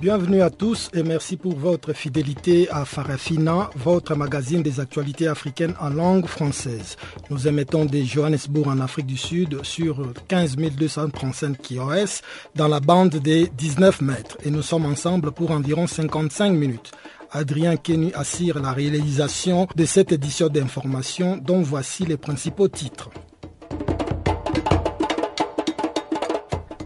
Bienvenue à tous et merci pour votre fidélité à Farafina, votre magazine des actualités africaines en langue française. Nous émettons des Johannesburg en Afrique du Sud sur 15 235 kHz dans la bande des 19 mètres et nous sommes ensemble pour environ 55 minutes. Adrien Kenny assure la réalisation de cette édition d'information dont voici les principaux titres.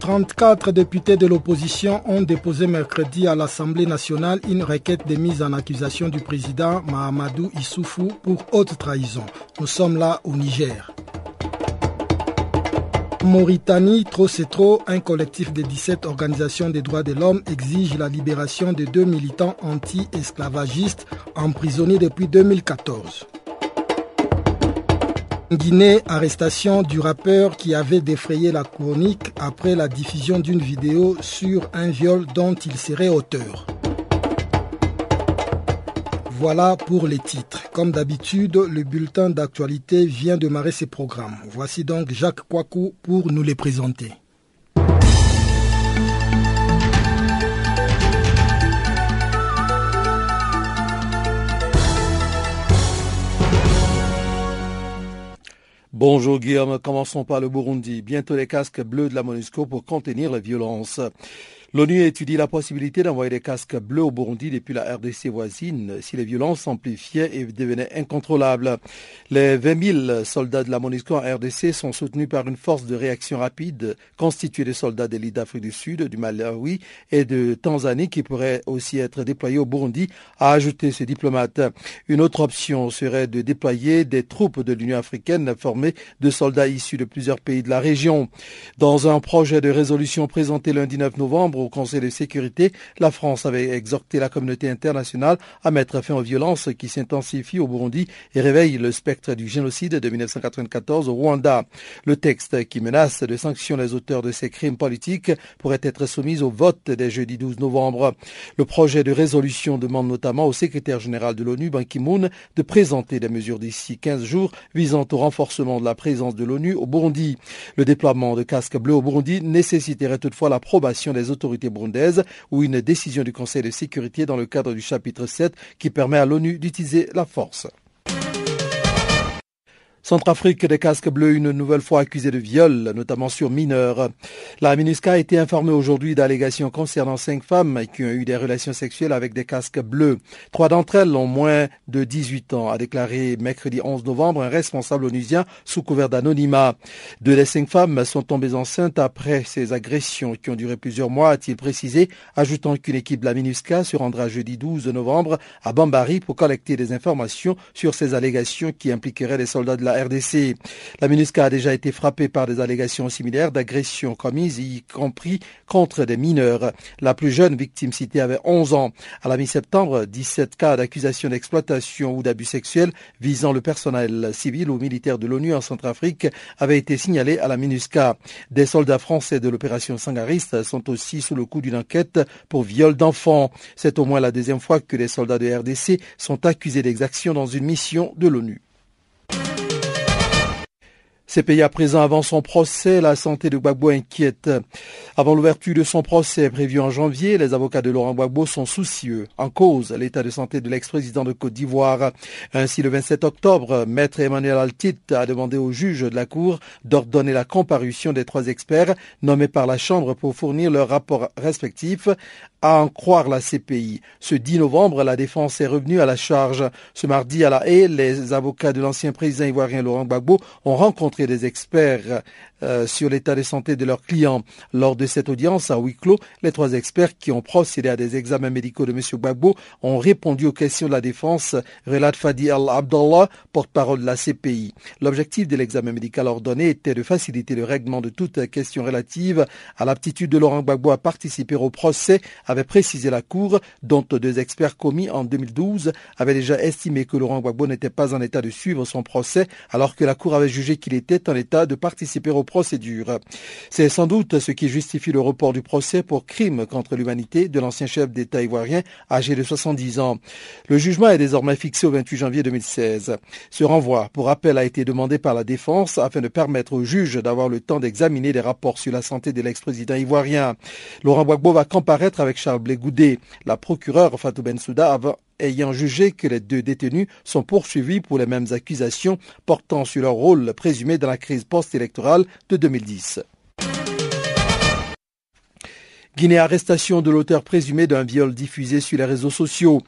34 députés de l'opposition ont déposé mercredi à l'Assemblée nationale une requête de mise en accusation du président Mahamadou Issoufou pour haute trahison. Nous sommes là au Niger. Mauritanie, trop c'est trop, un collectif de 17 organisations des droits de l'homme exige la libération de deux militants anti-esclavagistes emprisonnés depuis 2014. Guinée, arrestation du rappeur qui avait défrayé la chronique après la diffusion d'une vidéo sur un viol dont il serait auteur. Voilà pour les titres. Comme d'habitude, le bulletin d'actualité vient de marrer ses programmes. Voici donc Jacques Kouakou pour nous les présenter. Bonjour Guillaume, commençons par le Burundi. Bientôt les casques bleus de la MONUSCO pour contenir la violence. L'ONU étudie la possibilité d'envoyer des casques bleus au Burundi depuis la RDC voisine si les violences s'amplifiaient et devenaient incontrôlables. Les 20 000 soldats de la MONUSCO en RDC sont soutenus par une force de réaction rapide constituée de soldats d'élite d'Afrique du Sud, du Malawi et de Tanzanie qui pourraient aussi être déployés au Burundi, a ajouté ce diplomate. Une autre option serait de déployer des troupes de l'Union africaine formées de soldats issus de plusieurs pays de la région. Dans un projet de résolution présenté lundi 9 novembre, au Conseil de sécurité, la France avait exhorté la communauté internationale à mettre fin aux violences qui s'intensifient au Burundi et réveillent le spectre du génocide de 1994 au Rwanda. Le texte qui menace de sanctionner les auteurs de ces crimes politiques pourrait être soumis au vote dès jeudi 12 novembre. Le projet de résolution demande notamment au secrétaire général de l'ONU, Ban Ki-moon, de présenter des mesures d'ici 15 jours visant au renforcement de la présence de l'ONU au Burundi. Le déploiement de casques bleus au Burundi nécessiterait toutefois l'approbation des autorités ou une décision du Conseil de sécurité dans le cadre du chapitre 7 qui permet à l'ONU d'utiliser la force. Centrafrique, des casques bleus une nouvelle fois accusés de viol, notamment sur mineurs. La MINUSCA a été informée aujourd'hui d'allégations concernant cinq femmes qui ont eu des relations sexuelles avec des casques bleus. Trois d'entre elles ont moins de 18 ans, a déclaré mercredi 11 novembre un responsable onusien sous couvert d'anonymat. Deux des cinq femmes sont tombées enceintes après ces agressions qui ont duré plusieurs mois, a-t-il précisé, ajoutant qu'une équipe de la MINUSCA se rendra jeudi 12 novembre à Bambari pour collecter des informations sur ces allégations qui impliqueraient les soldats de la RDC. La MINUSCA a déjà été frappée par des allégations similaires d'agressions commises, y compris contre des mineurs. La plus jeune victime citée avait 11 ans. À la mi-septembre, 17 cas d'accusation d'exploitation ou d'abus sexuels visant le personnel civil ou militaire de l'ONU en Centrafrique avaient été signalés à la MINUSCA. Des soldats français de l'opération Sangariste sont aussi sous le coup d'une enquête pour viol d'enfants. C'est au moins la deuxième fois que les soldats de RDC sont accusés d'exactions dans une mission de l'ONU. Ces pays à présent avant son procès, la santé de Gbagbo inquiète. Avant l'ouverture de son procès prévu en janvier, les avocats de Laurent Gbagbo sont soucieux. En cause, l'état de santé de l'ex-président de Côte d'Ivoire. Ainsi, le 27 octobre, maître Emmanuel Altit a demandé au juge de la Cour d'ordonner la comparution des trois experts nommés par la Chambre pour fournir leurs rapports respectifs à en croire la CPI. Ce 10 novembre, la défense est revenue à la charge. Ce mardi, à la haie, les avocats de l'ancien président ivoirien Laurent Gbagbo ont rencontré des experts euh, sur l'état de santé de leurs clients. Lors de cette audience à huis clos, les trois experts qui ont procédé à des examens médicaux de M. Gbagbo ont répondu aux questions de la défense, relate Fadi Al-Abdallah, porte-parole de la CPI. L'objectif de l'examen médical ordonné était de faciliter le règlement de toute question relative à l'aptitude de Laurent Gbagbo à participer au procès, avait précisé la Cour, dont deux experts commis en 2012 avaient déjà estimé que Laurent Gbagbo n'était pas en état de suivre son procès, alors que la Cour avait jugé qu'il était en état de participer aux C'est sans doute ce qui justifie le report du procès pour crime contre l'humanité de l'ancien chef d'État ivoirien âgé de 70 ans. Le jugement est désormais fixé au 28 janvier 2016. Ce renvoi pour appel a été demandé par la défense afin de permettre au juge d'avoir le temps d'examiner les rapports sur la santé de l'ex-président ivoirien. Laurent Gbagbo va comparaître avec Charles Blé Goudé. La procureure Fatou Bensouda ayant jugé que les deux détenus sont poursuivis pour les mêmes accusations portant sur leur rôle présumé dans la crise post-électorale de 2010. Guinée arrestation de l'auteur présumé d'un viol diffusé sur les réseaux sociaux.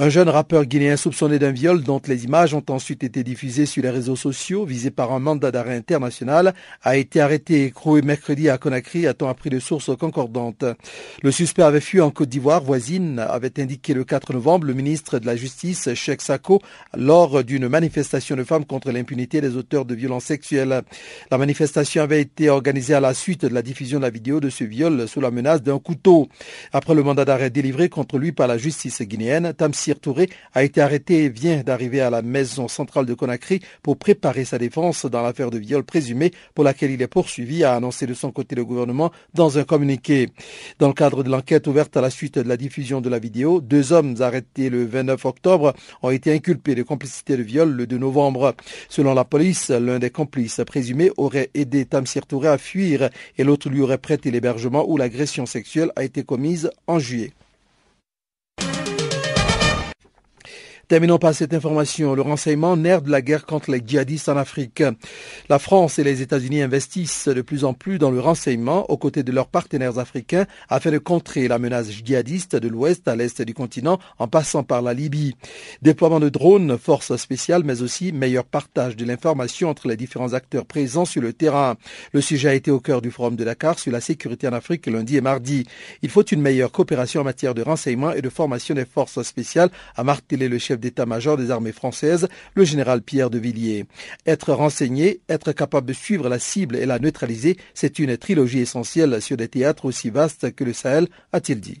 Un jeune rappeur guinéen soupçonné d'un viol dont les images ont ensuite été diffusées sur les réseaux sociaux, visé par un mandat d'arrêt international, a été arrêté et écroué mercredi à Conakry, a-t-on appris de sources concordantes. Le suspect avait fui en Côte d'Ivoire voisine, avait indiqué le 4 novembre le ministre de la Justice, Cheikh Sako, lors d'une manifestation de femmes contre l'impunité des auteurs de violences sexuelles. La manifestation avait été organisée à la suite de la diffusion de la vidéo de ce viol sous la menace d'un couteau. Après le mandat d'arrêt délivré contre lui par la justice guinéenne, Tamsi Touré a été arrêté et vient d'arriver à la maison centrale de Conakry pour préparer sa défense dans l'affaire de viol présumé pour laquelle il est poursuivi, a annoncé de son côté le gouvernement dans un communiqué. Dans le cadre de l'enquête ouverte à la suite de la diffusion de la vidéo, deux hommes arrêtés le 29 octobre ont été inculpés de complicité de viol le 2 novembre. Selon la police, l'un des complices présumés aurait aidé Tamsir Touré à fuir et l'autre lui aurait prêté l'hébergement où l'agression sexuelle a été commise en juillet. Terminons par cette information. Le renseignement, nerf de la guerre contre les djihadistes en Afrique. La France et les États-Unis investissent de plus en plus dans le renseignement aux côtés de leurs partenaires africains afin de contrer la menace djihadiste de l'ouest à l'est du continent en passant par la Libye. Déploiement de drones, forces spéciales, mais aussi meilleur partage de l'information entre les différents acteurs présents sur le terrain. Le sujet a été au cœur du forum de Dakar sur la sécurité en Afrique lundi et mardi. Il faut une meilleure coopération en matière de renseignement et de formation des forces spéciales, a martelé le chef d'état-major des armées françaises, le général Pierre de Villiers. Être renseigné, être capable de suivre la cible et la neutraliser, c'est une trilogie essentielle sur des théâtres aussi vastes que le Sahel, a-t-il dit.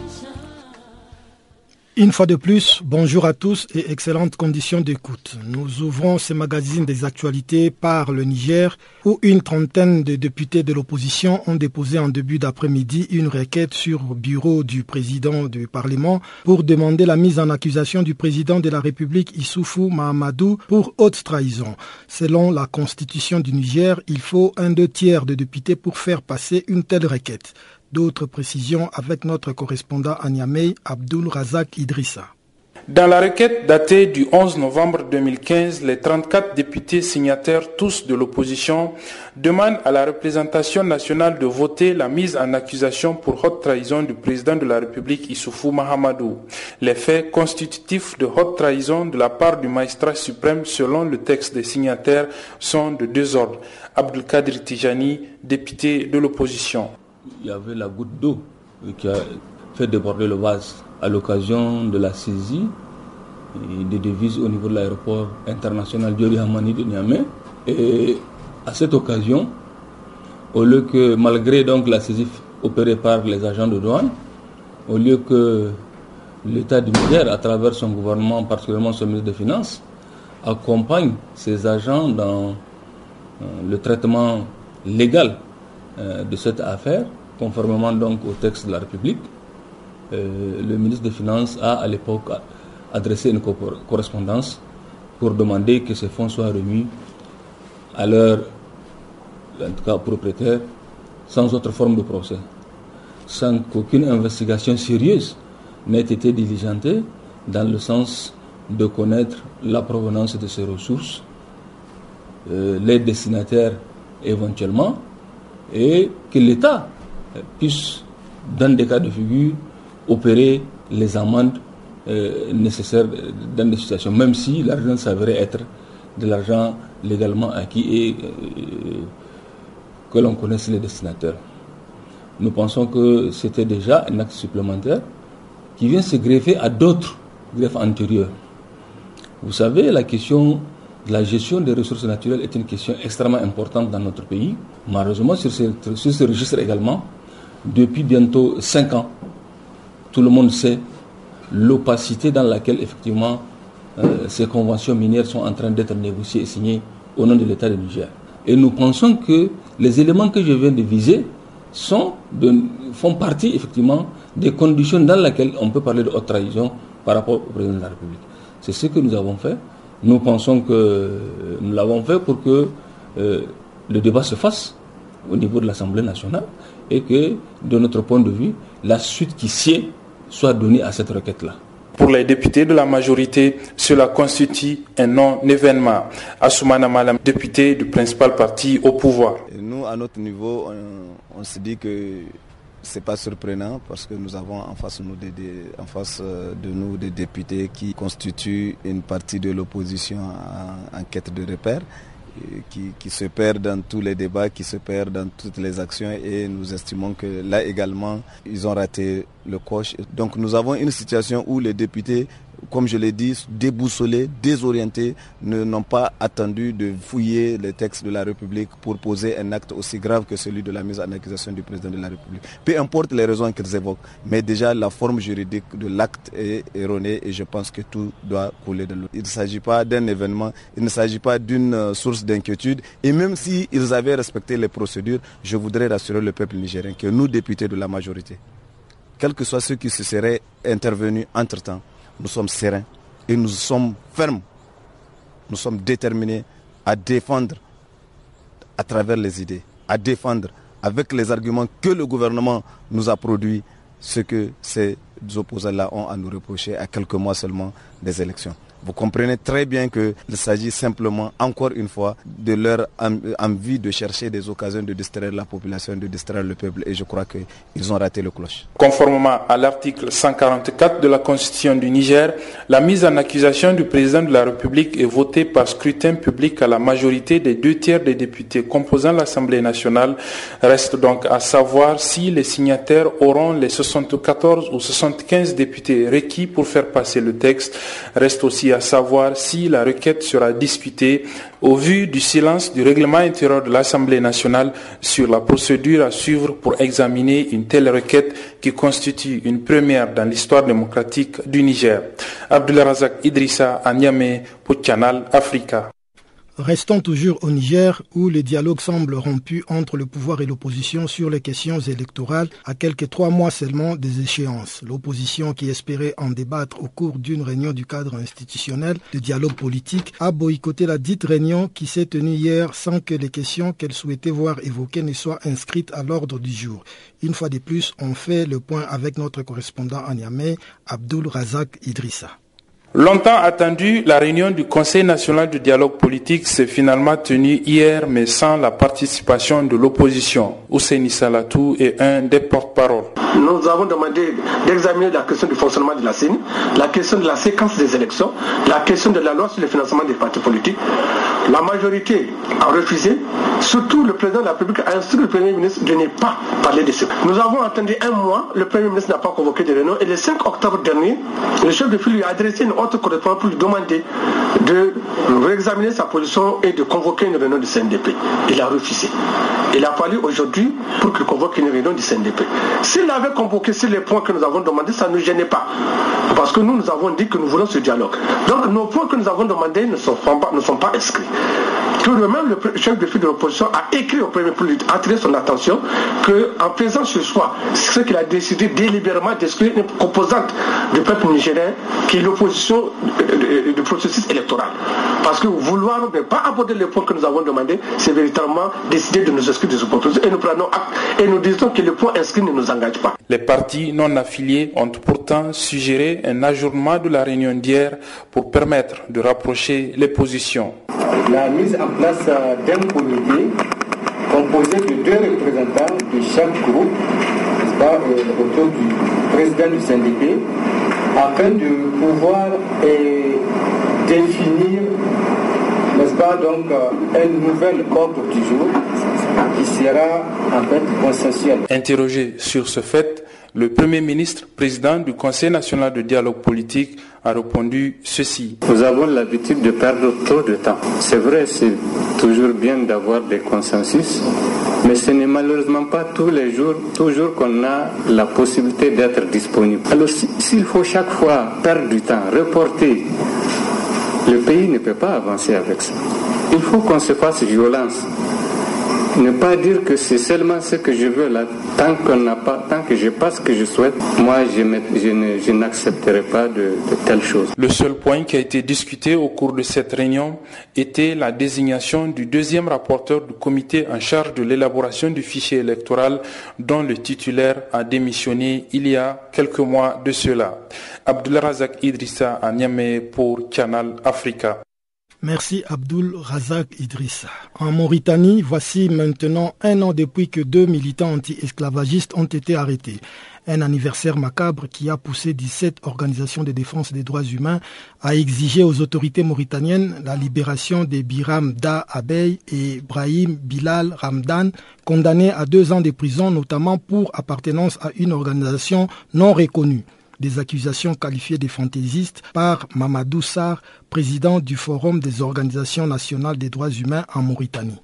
Une fois de plus, bonjour à tous et excellentes conditions d'écoute. Nous ouvrons ce magazine des actualités par le Niger où une trentaine de députés de l'opposition ont déposé en début d'après-midi une requête sur le bureau du président du Parlement pour demander la mise en accusation du président de la République Issoufou Mahamadou pour haute trahison. Selon la constitution du Niger, il faut un deux tiers de députés pour faire passer une telle requête. D'autres précisions avec notre correspondant à Niamey, Abdul Razak Idrissa. Dans la requête datée du 11 novembre 2015, les 34 députés signataires, tous de l'opposition, demandent à la représentation nationale de voter la mise en accusation pour haute trahison du président de la République Issoufou Mahamadou. Les faits constitutifs de haute trahison de la part du magistrat suprême selon le texte des signataires sont de deux ordres. Abdelkadir Tijani, député de l'opposition il y avait la goutte d'eau qui a fait déborder le vase à l'occasion de la saisie des devises au niveau de l'aéroport international Diori Hamani de Niamey. Et à cette occasion, au lieu que, malgré donc la saisie opérée par les agents de douane, au lieu que l'État du Niger, à travers son gouvernement, particulièrement son ministre des Finances, accompagne ses agents dans euh, le traitement légal euh, de cette affaire, conformément donc au texte de la République, euh, le ministre des Finances a à l'époque adressé une correspondance pour demander que ces fonds soient remis à leur, en tout cas, propriétaire, sans autre forme de procès, sans qu'aucune investigation sérieuse n'ait été diligentée dans le sens de connaître la provenance de ces ressources, euh, les destinataires éventuellement, et que l'État puisse, dans des cas de figure, opérer les amendes euh, nécessaires dans des situations, même si l'argent s'avérait être de l'argent légalement acquis et euh, que l'on connaisse les destinataires. Nous pensons que c'était déjà un acte supplémentaire qui vient se greffer à d'autres greffes antérieures. Vous savez, la question la gestion des ressources naturelles est une question extrêmement importante dans notre pays. Malheureusement, sur ce, sur registre également, depuis bientôt cinq ans, tout le monde sait l'opacité dans laquelle effectivement euh, ces conventions minières sont en train d'être négociées et signées au nom de l'État de Niger. Et nous pensons que les éléments que je viens de viser sont font partie effectivement des conditions dans lesquelles on peut parler de haute trahison par rapport au président de la République. C'est ce que nous avons fait. Nous pensons que nous l'avons fait pour que euh, le débat se fasse au niveau de l'Assemblée nationale et que, de notre point de vue, la suite qui sied soit donnée à cette requête-là. Pour les députés de la majorité, cela constitue un non-événement. Assoumana Malam, député du principal parti au pouvoir. nous, à notre niveau, on, se dit que c'est pas surprenant parce que nous avons en face, euh, de nous des députés qui constituent une partie de l'opposition en, quête de repères qui, se perd dans tous les débats, qui se perd dans toutes les actions et nous estimons que là également, ils ont raté le coche. Donc nous avons une situation où les députés comme je l'ai dit, déboussolés, désorientés, n'ont pas attendu de fouiller les textes de la République pour poser un acte aussi grave que celui de la mise en accusation du président de la République. Peu importe les raisons qu'ils évoquent, mais déjà la forme juridique de l'acte est erronée et je pense que tout doit couler de l'eau. Il ne s'agit pas d'un événement, il ne s'agit pas d'une euh, source d'inquiétude et même s'ils avaient respecté les procédures, je voudrais rassurer le peuple nigérien que nous, députés de la majorité, quels que soient ceux qui se seraient intervenus entre-temps, nous sommes sereins et nous sommes fermes. Nous sommes déterminés à défendre à travers les idées, à défendre avec les arguments que le gouvernement nous a produits ce que ces opposants-là ont à nous reprocher à quelques mois seulement des élections. Vous comprenez très bien qu'il s'agit simplement, encore une fois, de leur envie de chercher des occasions de distraire la population, de distraire le peuple. Et je crois qu'ils ont raté le cloche. Conformément à l'article 144 de la Constitution du Niger, la mise en accusation du président de la République est votée par scrutin public à la majorité des deux tiers des députés composant l'Assemblée nationale. Reste donc à savoir si les signataires auront les 74 ou 75 députés requis pour faire passer le texte. Reste aussi à savoir si la requête sera discutée au vu du silence du règlement intérieur de l'Assemblée nationale sur la procédure à suivre pour examiner une telle requête qui constitue une première dans l'histoire démocratique du Niger. Abdullah Razak Idrissa à pour Canal Africa. Restons toujours au Niger où le dialogue semble rompu entre le pouvoir et l'opposition sur les questions électorales à quelques trois mois seulement des échéances. L'opposition qui espérait en débattre au cours d'une réunion du cadre institutionnel de dialogue politique a boycotté la dite réunion qui s'est tenue hier sans que les questions qu'elle souhaitait voir évoquées ne soient inscrites à l'ordre du jour. Une fois de plus, on fait le point avec notre correspondant à Niamey, Abdul Razak Idrissa. Longtemps attendu, la réunion du Conseil national du dialogue politique s'est finalement tenue hier, mais sans la participation de l'opposition. Ousseini Salatou est un des porte-parole. Nous avons demandé d'examiner la question du fonctionnement de la CENI, la question de la séquence des élections, la question de la loi sur le financement des partis politiques. La majorité a refusé, surtout le président de la République a instruit le Premier ministre de ne pas parler de ça. Nous avons attendu un mois, le Premier ministre n'a pas convoqué de réunion et le 5 octobre dernier, le chef de file lui a adressé une correspondance pour lui demander de réexaminer sa position et de convoquer une réunion du CNDP. Il a refusé. Il a fallu aujourd'hui pour qu'il convoque une réunion du CNDP. S'il avait convoqué sur les points que nous avons demandé, ça ne gênait pas. Parce que nous, nous avons dit que nous voulons ce dialogue. Donc nos points que nous avons demandés ne sont pas, ne sont pas inscrits. que même le chef de file de l'opposition a écrit au premier pour attirer son attention qu'en faisant ce choix, ce qu'il a décidé délibérément d'exclure une composante du peuple nigérien qui est l'opposition du processus électoral. Parce que vouloir ne pas aborder les points que nous avons demandé, c'est véritablement décider de nous exclure de ce processus. Et nous prenons acte et nous disons que le point inscrit ne nous engage pas. Les partis non affiliés ont pourtant suggéré un ajournement de la réunion d'hier pour permettre de rapprocher les positions. La mise en place d'un comité composé de deux représentants de chaque groupe, pas, euh, autour du président du syndicat, afin de pouvoir euh, définir n'est-ce pas, donc, euh, un nouvel ordre du jour qui sera en fait consensuel. Interrogé sur ce fait, le Premier ministre, président du Conseil national de dialogue politique, a répondu ceci. Nous avons l'habitude de perdre trop de temps. C'est vrai, c'est toujours bien d'avoir des consensus, mais ce n'est malheureusement pas tous les jours, toujours qu'on a la possibilité d'être disponible. Alors s'il faut chaque fois perdre du temps, reporter, le pays ne peut pas avancer avec ça. Il faut qu'on se fasse violence ne pas dire que c'est seulement ce que je veux là. Tant qu'on n'a pas, tant que je pas ce que je souhaite, moi je, je n'accepterai pas de, de telles choses. Le seul point qui a été discuté au cours de cette réunion était la désignation du deuxième rapporteur du comité en charge de l'élaboration du fichier électoral dont le titulaire a démissionné il y a quelques mois de cela. Abdulrazak Idrissa à Niamey pour Canal Africa. Merci Abdul Razak Idrissa. En Mauritanie, voici maintenant un an depuis que deux militants anti-esclavagistes ont été arrêtés. Un anniversaire macabre qui a poussé 17 organisations de défense des droits humains à exiger aux autorités mauritaniennes la libération des Biram Da Abey et Brahim Bilal Ramdan, condamnés à deux ans de prison notamment pour appartenance à une organisation non reconnue des accusations qualifiées de fantaisistes par Mamadou Sarr, président du Forum des organisations nationales des droits humains en Mauritanie.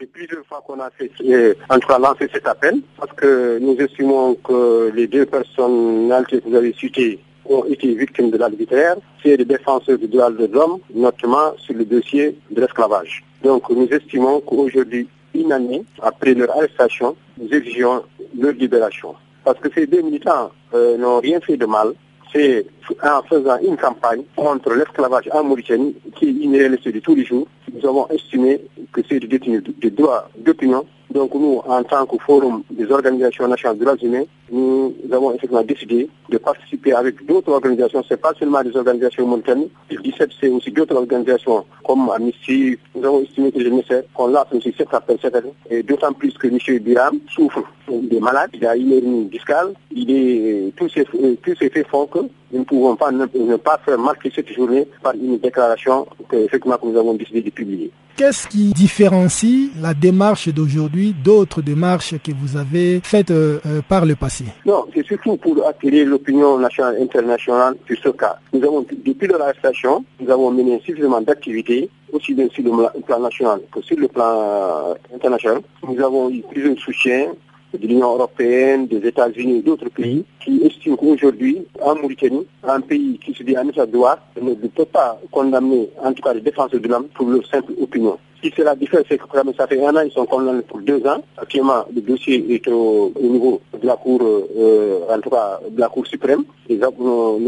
C'est plusieurs fois qu'on a fait, euh, lancé cet appel, parce que nous estimons que les deux personnes que vous avez citées ont été victimes de l'arbitraire, c'est des défenseurs des droits de l'homme, notamment sur le dossier de l'esclavage. Donc nous estimons qu'aujourd'hui, une année après leur arrestation, nous exigeons leur libération. Parce que ces deux militants euh, n'ont rien fait de mal. C'est en faisant une campagne contre l'esclavage en Mauritanie, qui est une réalité de tous les jours. Nous avons estimé que c'est des de droits d'opinion donc nous, en tant que forum des organisations nationales de droits humains, nous avons effectivement décidé de participer avec d'autres organisations. Ce n'est pas seulement des organisations mauritaniennes. Le 17, c'est aussi d'autres organisations comme Amnesty. Nous avons estimé que nécessaire qu'on lance aussi cet appel cette année. Et d'autant plus que M. Biram souffre des malades. Il a une discale. Il est, tous, ces, tous ces faits font que nous ne pouvons pas ne, pas faire marquer cette journée par une déclaration que, effectivement, que nous avons décidé de publier. Qu'est-ce qui différencie la démarche d'aujourd'hui d'autres démarches que vous avez faites euh, euh, par le passé? Non, c'est surtout pour attirer l'opinion nationale et internationale sur ce cas. Nous avons, depuis l'arrestation, nous avons mené suffisamment d'activités, aussi bien sur le plan national que sur le plan euh, international. Nous avons eu plusieurs soutiens de l'Union européenne, des États-Unis et d'autres pays qui estiment qu'aujourd'hui, en Mauritanie, un pays qui se dit un état de droit ne peut pas condamner, en tout cas les défenseurs de l'homme, pour leur simple opinion. Ce qui fait la différence, c'est que ça fait un an, ils sont condamnés pour deux ans. Actuellement, le dossier est au, niveau de la Cour, euh, en tout cas de la Cour suprême. Les,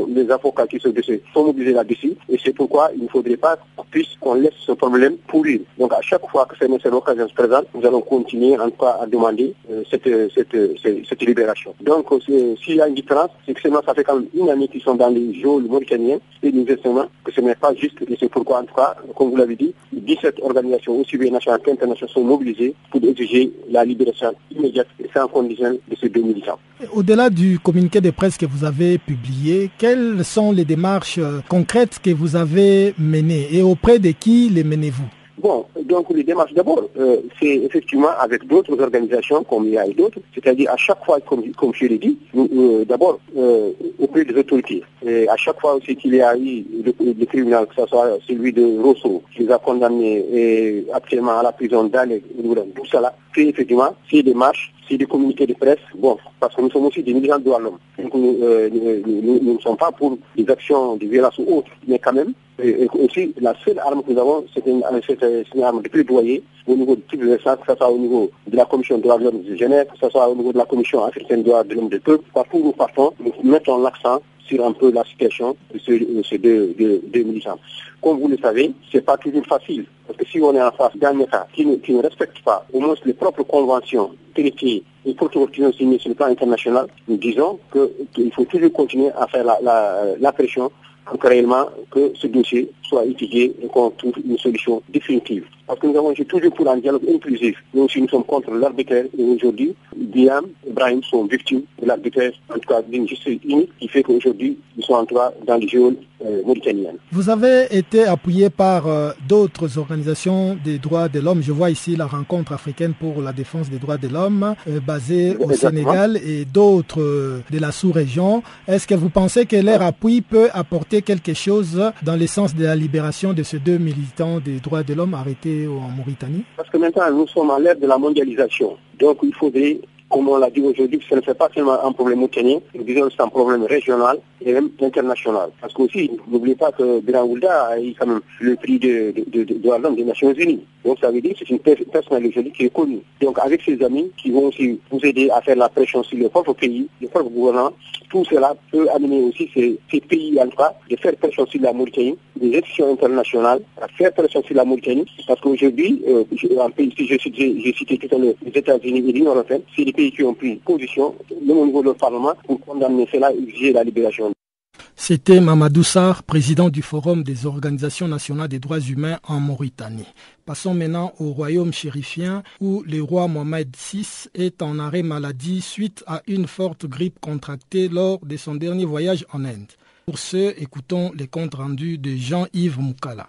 les avocats qui sont dossier sont mobilisés là-dessus. Et c'est pourquoi il ne faudrait pas qu'on laisse ce problème pourrir. Donc à chaque fois que cette occasion se présente, nous allons continuer en tout cas à demander euh, cette, libération. Donc s'il y a une différence, c'est que ça fait quand même une année qu'ils sont dans les geôles mauritaniens et nous estimons que ce n'est pas juste. Et c'est pourquoi en tout cas, comme vous l'avez dit, 17 organisations aussi bien nationales qu'internationales, sont mobilisées pour exiger la libération immédiate et sans condition de ces deux militants. Au-delà du communiqué de presse que vous avez publié, quelles sont les démarches euh, concrètes que vous avez menées et auprès de qui les menez-vous? Bon, donc les démarches d'abord, euh, c'est effectivement avec d'autres organisations comme IA et d'autres, c'est-à-dire à chaque fois, comme, comme je l'ai dit, euh, d'abord euh, auprès des autorités. Et à chaque fois aussi qu'il y a eu le, tribunal, que ce soit celui de Rosso, qui les a condamnés et actuellement à la prison d'Anne, tout cela, fait effectivement, c'est des marches, c'est des communiqués de presse, bon, parce que nous sommes aussi des militants de droits de l'homme. Nous, ne sommes pas pour des actions de violence ou autres, mais quand même, et, aussi la seule arme que nous avons, c'est une, une, arme de plaidoyer au niveau de les instances, que ce soit au niveau de la Commission de droits de l'homme de Genève, que ce soit au niveau de la Commission africaine des droits de l'homme de peuple, partout où nous partons, nous mettons l'accent sur un peu la situation de ces, deux, militants. Comme vous le savez, ce n'est pas toujours facile, parce que si on est en face d'un État qui ne, respecte pas au moins les propres conventions, traités protocoles qui sont signés sur le plan international, nous disons qu'il faut toujours continuer à faire la pression pour que réellement ce dossier soit étudié et qu'on trouve une solution définitive. Parce que nous avons toujours pour un dialogue inclusif. Nous aussi, nous sommes contre l'arbitraire et aujourd'hui, Biam et Ibrahim sont victimes de l'arbitraire, en tout cas d'une justice unique qui fait qu'aujourd'hui, ils sont en cas dans les géoles euh, mauritaniennes. Vous avez été appuyé par euh, d'autres organisations des droits de l'homme. Je vois ici la rencontre africaine pour la défense des droits de l'homme euh, basée au Sénégal et d'autres de la sous-région. Est-ce que vous pensez que leur appui peut apporter quelque chose dans le sens de la libération de ces deux militants des droits de l'homme arrêtés en Mauritanie Parce que maintenant, nous sommes à l'ère de la mondialisation. Donc, il faudrait comme on l'a dit aujourd'hui, ce ne fait pas seulement un problème nous disons c'est un problème régional et même international. Parce qu'aussi, n'oubliez pas que Biran a eu quand même le prix de, de, de, des Nations Unies. Donc ça veut dire que c'est une personnalité qui est connue. Donc avec ses amis qui vont aussi vous aider à faire la pression sur le propre pays, le propre gouvernement, tout cela peut amener aussi ces, pays en tout de faire pression sur la Mauritanie, des institutions internationales, à faire pression sur la Mauritanie. Parce qu'aujourd'hui, euh, un pays, si j'ai cité tout à l'heure les États-Unis et l'Union européenne, c'est des C'était Mamadou Sarr, président du Forum des organisations nationales des droits humains en Mauritanie. Passons maintenant au royaume chérifien où le roi Mohamed VI est en arrêt maladie suite à une forte grippe contractée lors de son dernier voyage en Inde. Pour ce, écoutons les comptes rendus de Jean-Yves Moukala.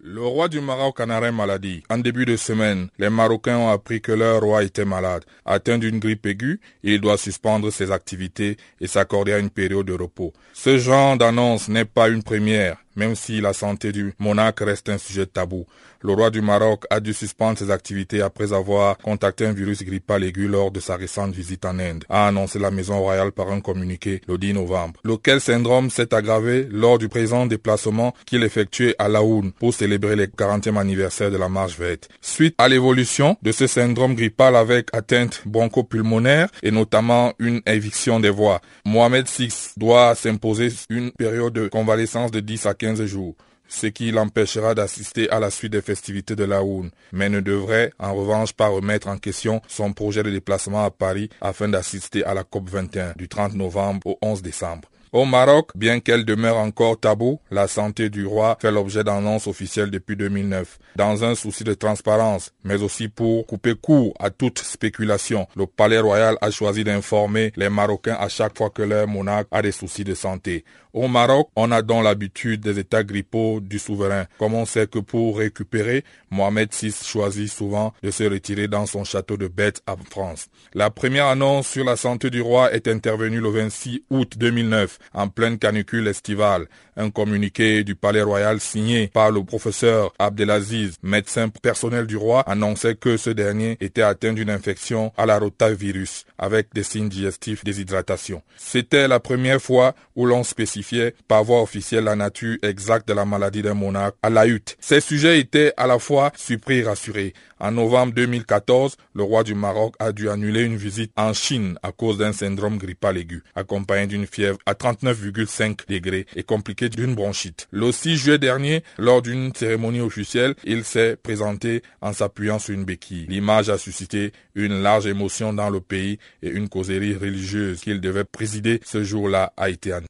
Le roi du Maroc en maladie. En début de semaine, les Marocains ont appris que leur roi était malade. Atteint d'une grippe aiguë, il doit suspendre ses activités et s'accorder à une période de repos. Ce genre d'annonce n'est pas une première même si la santé du monarque reste un sujet tabou. Le roi du Maroc a dû suspendre ses activités après avoir contacté un virus grippal aigu lors de sa récente visite en Inde, a annoncé la Maison royale par un communiqué le 10 novembre. Lequel syndrome s'est aggravé lors du présent déplacement qu'il effectuait à Laoun pour célébrer le 40e anniversaire de la marche verte. Suite à l'évolution de ce syndrome grippal avec atteinte bronchopulmonaire et notamment une éviction des voix, Mohamed VI doit s'imposer une période de convalescence de 10 à 15 jours, ce qui l'empêchera d'assister à la suite des festivités de la Houne, mais ne devrait en revanche pas remettre en question son projet de déplacement à Paris afin d'assister à la COP 21 du 30 novembre au 11 décembre. Au Maroc, bien qu'elle demeure encore tabou, la santé du roi fait l'objet d'annonces officielles depuis 2009. Dans un souci de transparence, mais aussi pour couper court à toute spéculation, le palais royal a choisi d'informer les Marocains à chaque fois que leur monarque a des soucis de santé. Au Maroc, on a donc l'habitude des états grippaux du souverain. Comme on sait que pour récupérer, Mohamed VI choisit souvent de se retirer dans son château de Bête en France. La première annonce sur la santé du roi est intervenue le 26 août 2009, en pleine canicule estivale. Un communiqué du palais royal signé par le professeur Abdelaziz, médecin personnel du roi, annonçait que ce dernier était atteint d'une infection à la rotavirus avec des signes digestifs déshydratation. C'était la première fois où l'on spécifiait par voie officielle la nature exacte de la maladie d'un monarque à la hutte. Ces sujets étaient à la fois surpris et rassurés. En novembre 2014, le roi du Maroc a dû annuler une visite en Chine à cause d'un syndrome grippal aigu, accompagné d'une fièvre à 39,5 degrés et compliquée d'une bronchite. Le 6 juillet dernier, lors d'une cérémonie officielle, il s'est présenté en s'appuyant sur une béquille. L'image a suscité une large émotion dans le pays et une causerie religieuse qu'il devait présider ce jour-là a été annulée.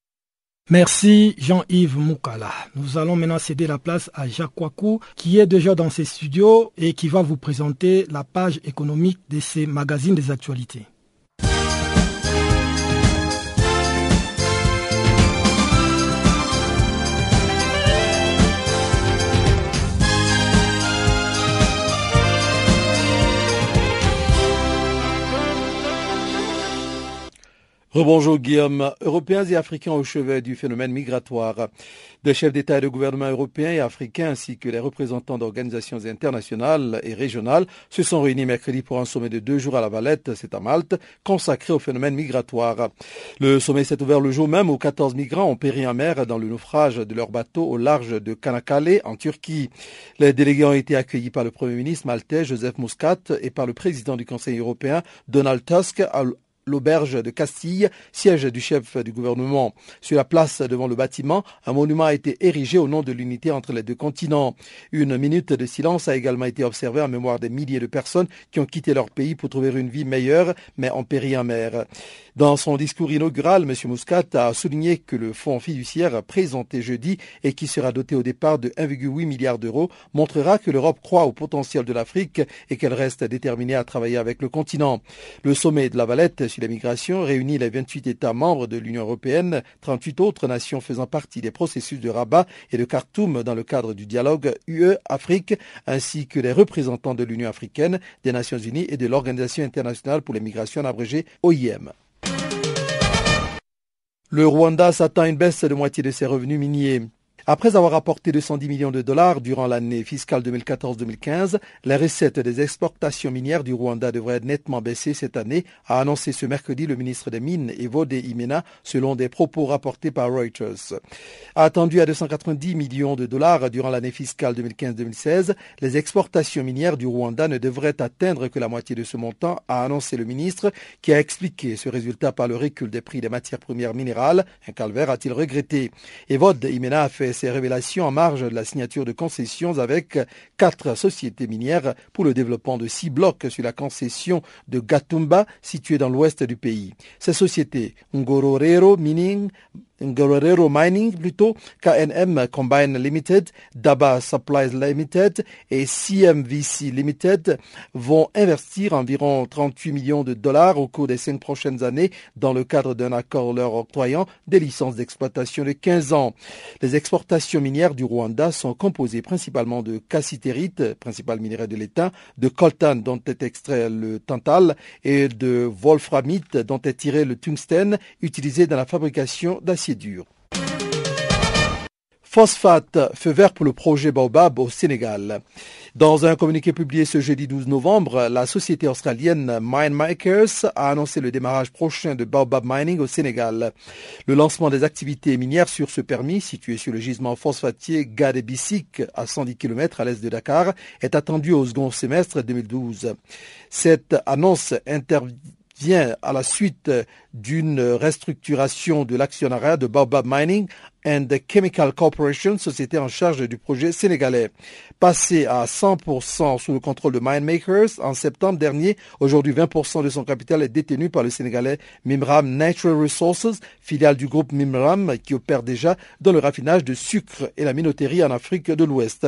Merci Jean-Yves Moukala. Nous allons maintenant céder la place à Jacques Kwaku qui est déjà dans ses studios et qui va vous présenter la page économique de ces magazines des actualités. Rebonjour Guillaume. Européens et Africains au chevet du phénomène migratoire. Des chefs d'État et de gouvernement européens et africains ainsi que les représentants d'organisations internationales et régionales se sont réunis mercredi pour un sommet de deux jours à la Valette, c'est à Malte, consacré au phénomène migratoire. Le sommet s'est ouvert le jour même où 14 migrants ont péri en mer dans le naufrage de leur bateau au large de Kanakale en Turquie. Les délégués ont été accueillis par le Premier ministre maltais Joseph Muscat et par le président du Conseil européen Donald Tusk l'auberge de Castille, siège du chef du gouvernement. Sur la place devant le bâtiment, un monument a été érigé au nom de l'unité entre les deux continents. Une minute de silence a également été observée en mémoire des milliers de personnes qui ont quitté leur pays pour trouver une vie meilleure, mais en péri en mer. Dans son discours inaugural, M. Muscat a souligné que le fonds fiduciaire présenté jeudi et qui sera doté au départ de 1,8 milliard d'euros montrera que l'Europe croit au potentiel de l'Afrique et qu'elle reste déterminée à travailler avec le continent. Le sommet de la Valette sur les migrations réunit les 28 États membres de l'Union européenne, 38 autres nations faisant partie des processus de Rabat et de Khartoum dans le cadre du dialogue UE-Afrique, ainsi que les représentants de l'Union africaine, des Nations unies et de l'Organisation internationale pour les migrations abrégée OIM. Le Rwanda s'attend à une baisse de moitié de ses revenus miniers. Après avoir apporté 210 millions de dollars durant l'année fiscale 2014-2015, les recettes des exportations minières du Rwanda devraient nettement baisser cette année, a annoncé ce mercredi le ministre des Mines, Evode Imena, selon des propos rapportés par Reuters. Attendu à 290 millions de dollars durant l'année fiscale 2015-2016, les exportations minières du Rwanda ne devraient atteindre que la moitié de ce montant, a annoncé le ministre, qui a expliqué ce résultat par le recul des prix des matières premières minérales. Un calvaire a-t-il regretté. Evode Imena a fait ces révélations en marge de la signature de concessions avec quatre sociétés minières pour le développement de six blocs sur la concession de Gatumba située dans l'ouest du pays. Ces sociétés, Ngororero Mining, Guerrero Mining plutôt, KNM Combine Limited, Daba Supplies Limited et CMVC Limited vont investir environ 38 millions de dollars au cours des cinq prochaines années dans le cadre d'un accord leur octroyant des licences d'exploitation de 15 ans. Les exportations minières du Rwanda sont composées principalement de cassitérite, principal minerai de l'État, de coltan dont est extrait le tantal et de wolframite dont est tiré le tungstène utilisé dans la fabrication d'acier Phosphate, feu vert pour le projet Baobab au Sénégal. Dans un communiqué publié ce jeudi 12 novembre, la société australienne Minemakers a annoncé le démarrage prochain de Baobab Mining au Sénégal. Le lancement des activités minières sur ce permis, situé sur le gisement phosphatier Gadebissik à 110 km à l'est de Dakar, est attendu au second semestre 2012. Cette annonce intervient à la suite d'une restructuration de l'actionnariat de Baobab Mining and Chemical Corporation, société en charge du projet sénégalais. Passé à 100% sous le contrôle de Minemakers en septembre dernier, aujourd'hui 20% de son capital est détenu par le Sénégalais Mimram Natural Resources, filiale du groupe Mimram qui opère déjà dans le raffinage de sucre et la minoterie en Afrique de l'Ouest.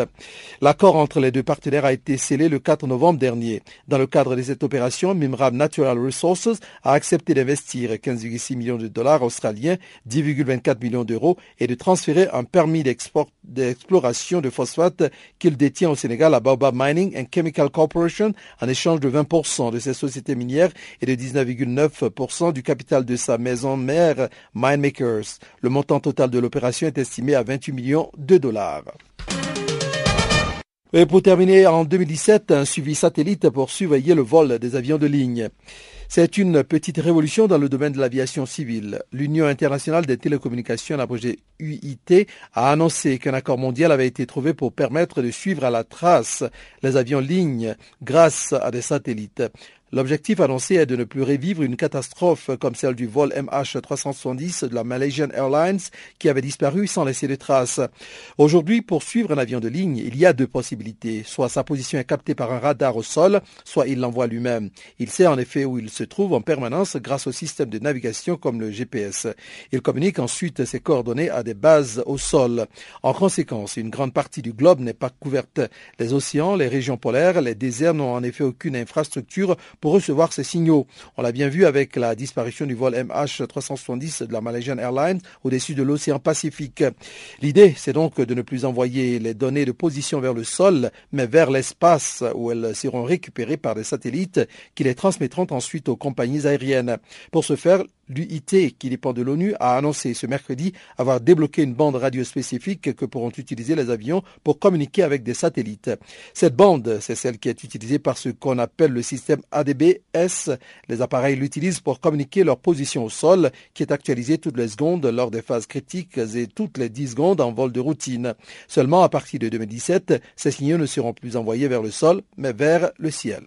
L'accord entre les deux partenaires a été scellé le 4 novembre dernier. Dans le cadre de cette opération, Mimram Natural Resources a accepté d'investir 15,6 millions de dollars australiens, 10,24 millions d'euros et de transférer un permis d'exploration de phosphate qu'il détient au Sénégal à Baobab Mining and Chemical Corporation en échange de 20% de ses sociétés minières et de 19,9% du capital de sa maison mère Minemakers. Le montant total de l'opération est estimé à 28 millions de dollars. Et pour terminer, en 2017, un suivi satellite pour surveiller le vol des avions de ligne. C'est une petite révolution dans le domaine de l'aviation civile. L'Union internationale des télécommunications, la projet UIT, a annoncé qu'un accord mondial avait été trouvé pour permettre de suivre à la trace les avions lignes grâce à des satellites. L'objectif annoncé est de ne plus revivre une catastrophe comme celle du vol MH370 de la Malaysian Airlines qui avait disparu sans laisser de traces. Aujourd'hui, pour suivre un avion de ligne, il y a deux possibilités. Soit sa position est captée par un radar au sol, soit il l'envoie lui-même. Il sait en effet où il se trouve en permanence grâce au système de navigation comme le GPS. Il communique ensuite ses coordonnées à des bases au sol. En conséquence, une grande partie du globe n'est pas couverte. Les océans, les régions polaires, les déserts n'ont en effet aucune infrastructure pour recevoir ces signaux. On l'a bien vu avec la disparition du vol MH370 de la Malaysian Airlines au-dessus de l'océan Pacifique. L'idée, c'est donc de ne plus envoyer les données de position vers le sol, mais vers l'espace où elles seront récupérées par des satellites qui les transmettront ensuite aux compagnies aériennes. Pour ce faire, L'UIT, qui dépend de l'ONU, a annoncé ce mercredi avoir débloqué une bande radio spécifique que pourront utiliser les avions pour communiquer avec des satellites. Cette bande, c'est celle qui est utilisée par ce qu'on appelle le système Les appareils l'utilisent pour communiquer leur position au sol, qui est actualisée toutes les secondes lors des phases critiques et toutes les 10 secondes en vol de routine. Seulement à partir de 2017, ces signaux ne seront plus envoyés vers le sol, mais vers le ciel.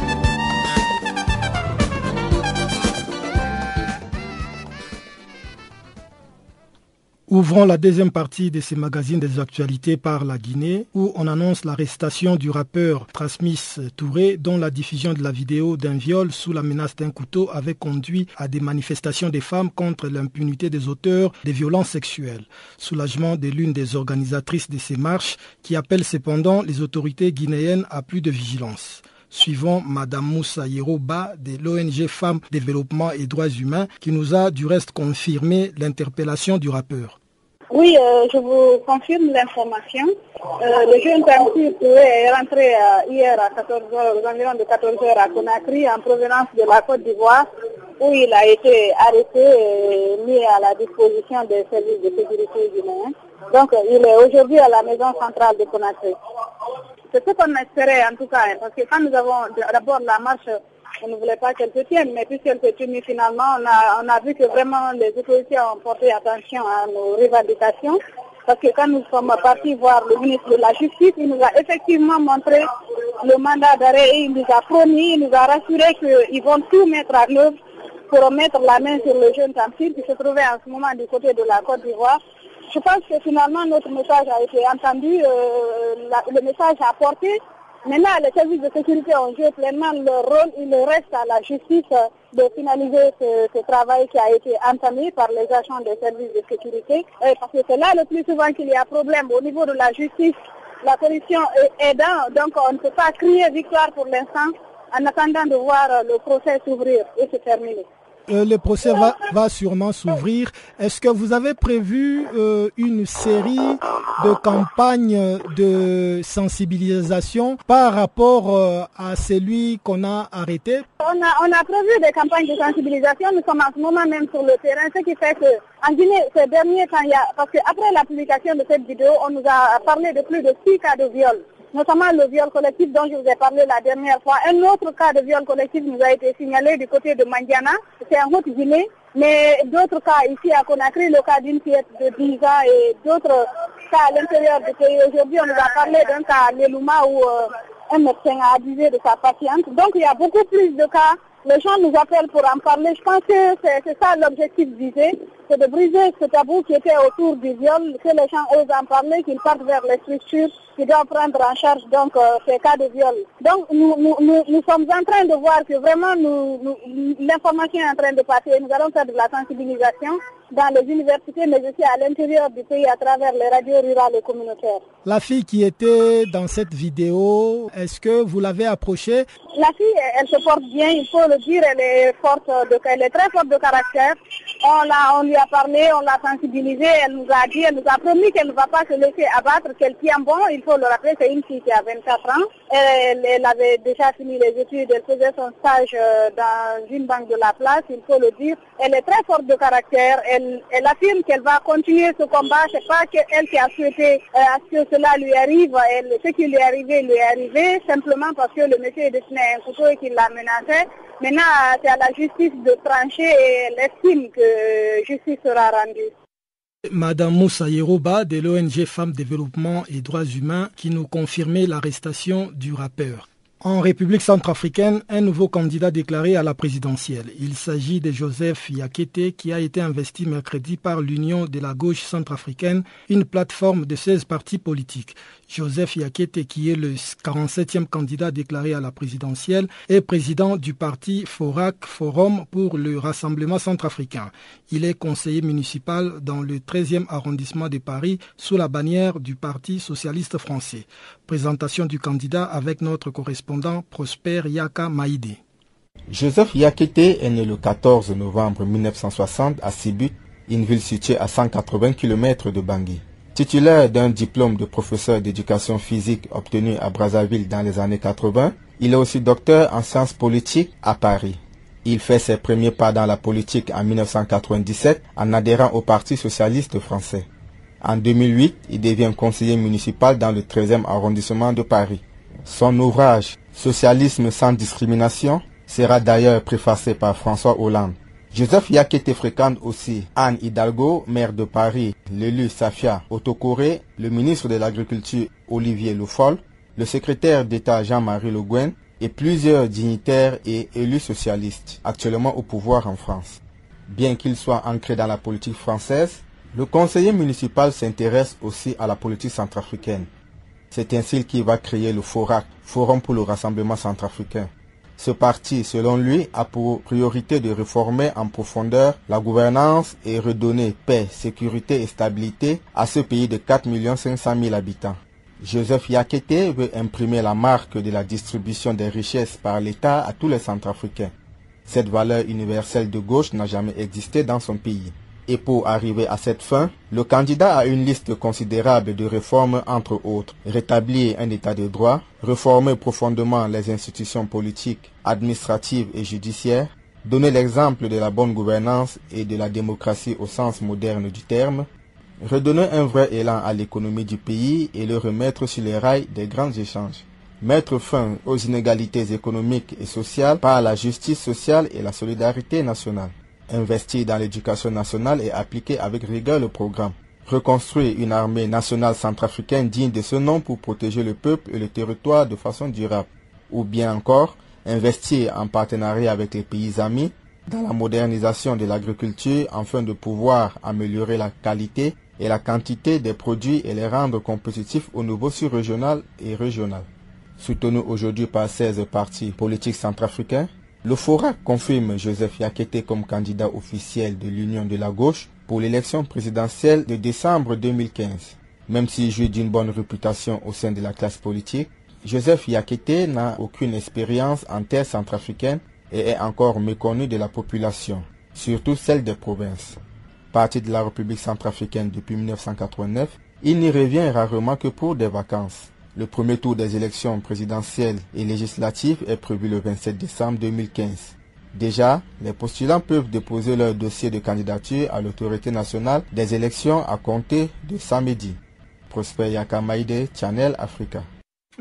Ouvrons la deuxième partie de ce magazine des actualités par la Guinée, où on annonce l'arrestation du rappeur Trasmis Touré, dont la diffusion de la vidéo d'un viol sous la menace d'un couteau avait conduit à des manifestations des femmes contre l'impunité des auteurs des violences sexuelles. Soulagement de l'une des organisatrices de ces marches, qui appelle cependant les autorités guinéennes à plus de vigilance suivant Madame Moussa Yeroba de l'ONG Femmes, Développement et Droits Humains, qui nous a du reste confirmé l'interpellation du rappeur. Oui, euh, je vous confirme l'information. Euh, le jeune Tamsir est rentré euh, hier à 14 heures, aux environs de 14 heures à Conakry en provenance de la Côte d'Ivoire où il a été arrêté et mis à la disposition des services de sécurité humaine. Donc il est aujourd'hui à la maison centrale de Conakry. C'est ce qu'on espérait en tout cas, hein, parce que quand nous avons d'abord la marche on ne voulait pas qu'elle se tienne, mais puisqu'elle s'est tenue finalement, on a, on a vu que vraiment les autorités ont porté attention à nos revendications. Parce que quand nous sommes partis voir le ministre de la Justice, il nous a effectivement montré le mandat d'arrêt et il nous a promis, il nous a rassuré qu'ils vont tout mettre à l'œuvre pour mettre la main sur le jeune Tamsil qui se trouvait en ce moment du côté de la Côte d'Ivoire. Je pense que finalement notre message a été entendu, euh, le message a porté Maintenant, les services de sécurité ont joué pleinement leur rôle. Il reste à la justice de finaliser ce, travail qui a été entamé par les agents des services de sécurité. parce que c'est là le plus souvent qu'il y a problème au niveau de la justice. La commission est aidant, donc on ne peut pas crier victoire pour l'instant en attendant de voir le procès s'ouvrir et se terminer. Euh, le procès va, sûrement s'ouvrir. Est-ce que vous avez prévu euh, une série de campagnes de sensibilisation par rapport euh, à celui qu'on a arrêté? On a, on a prévu des campagnes de sensibilisation. Nous sommes en ce moment même sur le terrain, ce qui fait que en Guinée, ces derniers temps, il y a, parce qu'après la publication de cette vidéo, on nous a parlé de plus de six cas de viol notamment le viol collectif dont je vous ai parlé la dernière fois. Un autre cas de viol collectif nous a été signalé du côté de Mandiana, c'est en Haute-Guinée, mais d'autres cas ici à Conakry, le cas d'une fillette de 10 ans et d'autres cas à l'intérieur du pays. Aujourd'hui, on nous a parlé d'un cas à Lelouma où euh, un médecin a abusé de sa patiente. Donc il y a beaucoup plus de cas. Les gens nous appellent pour en parler. Je pense que c'est ça l'objectif visé, c'est de briser ce tabou qui était autour du viol, que les gens osent en parler, qu'ils partent vers les structures qui doivent prendre en charge donc euh, ces cas de viol. Donc nous, nous, nous, sommes en train de voir que vraiment l'information est en train de passer. Nous allons faire de la sensibilisation dans les universités, mais aussi à l'intérieur du pays à travers les radios rurales et communautaires. La fille qui était dans cette vidéo, est-ce que vous l'avez approchée? La fille, elle se porte bien, il faut le dire, elle est forte, de, elle est très forte de caractère. On, l'a, on lui a parlé, on l'a sensibilisée, elle nous a dit, elle nous a promis qu'elle ne va pas se laisser abattre, qu'elle tient bon. Il faut le rappeler, c'est une fille qui a 24 ans. Elle, elle, avait déjà fini les études, elle faisait son stage euh, dans une banque de la place, il faut le dire. Elle est très forte de caractère, elle, elle affirme qu'elle va continuer ce combat. C'est pas qu'elle qui a souhaité euh, à ce que cela lui arrive. Elle, ce qui lui est arrivé, lui est arrivé simplement parce que le monsieur est destiné à un couteau et qu'il l'a menacé. Maintenant, c'est à la justice de trancher et elle estime que justice sera rendue. Madame Moussa Yeroba de l'ONG Femmes Développement et Droits Humains qui nous confirmait l'arrestation du rappeur. En République centrafricaine, un nouveau candidat déclaré à la présidentielle. Il s'agit de Joseph Yakete qui a été investi mercredi par l'Union de la gauche centrafricaine, une plateforme de 16 partis politiques. Joseph Yakete, qui est le 47e candidat déclaré à la présidentielle, est président du parti FORAC, Forum pour le Rassemblement centrafricain. Il est conseiller municipal dans le 13e arrondissement de Paris sous la bannière du Parti socialiste français. Présentation du candidat avec notre correspondant Prosper Yaka Maïdé. Joseph Yakete est né le 14 novembre 1960 à Sibut, une ville située à 180 km de Bangui. Titulaire d'un diplôme de professeur d'éducation physique obtenu à Brazzaville dans les années 80, il est aussi docteur en sciences politiques à Paris. Il fait ses premiers pas dans la politique en 1997 en adhérant au Parti socialiste français. En 2008, il devient conseiller municipal dans le 13e arrondissement de Paris. Son ouvrage Socialisme sans discrimination sera d'ailleurs préfacé par François Hollande. Joseph Yakete fréquente aussi Anne Hidalgo, maire de Paris, l'élu Safia Otokore, le ministre de l'Agriculture Olivier Le le secrétaire d'État Jean-Marie Le Guen et plusieurs dignitaires et élus socialistes actuellement au pouvoir en France. Bien qu'il soit ancré dans la politique française, le conseiller municipal s'intéresse aussi à la politique centrafricaine. C'est ainsi qu'il va créer le FORAC, Forum pour le Rassemblement centrafricain. Ce parti, selon lui, a pour priorité de réformer en profondeur la gouvernance et redonner paix, sécurité et stabilité à ce pays de 4 500 000 habitants. Joseph Yakete veut imprimer la marque de la distribution des richesses par l'État à tous les Centrafricains. Cette valeur universelle de gauche n'a jamais existé dans son pays. Et pour arriver à cette fin, le candidat a une liste considérable de réformes entre autres. Rétablir un état de droit, réformer profondément les institutions politiques, administratives et judiciaires, donner l'exemple de la bonne gouvernance et de la démocratie au sens moderne du terme, redonner un vrai élan à l'économie du pays et le remettre sur les rails des grands échanges mettre fin aux inégalités économiques et sociales par la justice sociale et la solidarité nationale investir dans l'éducation nationale et appliquer avec rigueur le programme. Reconstruire une armée nationale centrafricaine digne de ce nom pour protéger le peuple et le territoire de façon durable. Ou bien encore, investir en partenariat avec les pays amis dans la modernisation de l'agriculture afin de pouvoir améliorer la qualité et la quantité des produits et les rendre compétitifs au niveau sur-régional et régional. Soutenu aujourd'hui par 16 partis politiques centrafricains, le FORA confirme Joseph Yakete comme candidat officiel de l'Union de la gauche pour l'élection présidentielle de décembre 2015. Même s'il jouit d'une bonne réputation au sein de la classe politique, Joseph Yakete n'a aucune expérience en terre centrafricaine et est encore méconnu de la population, surtout celle des provinces. Parti de la République centrafricaine depuis 1989, il n'y revient rarement que pour des vacances. Le premier tour des élections présidentielles et législatives est prévu le 27 décembre 2015. Déjà, les postulants peuvent déposer leur dossier de candidature à l'autorité nationale des élections à compter de samedi. Prosper Yakamaide, Channel Africa.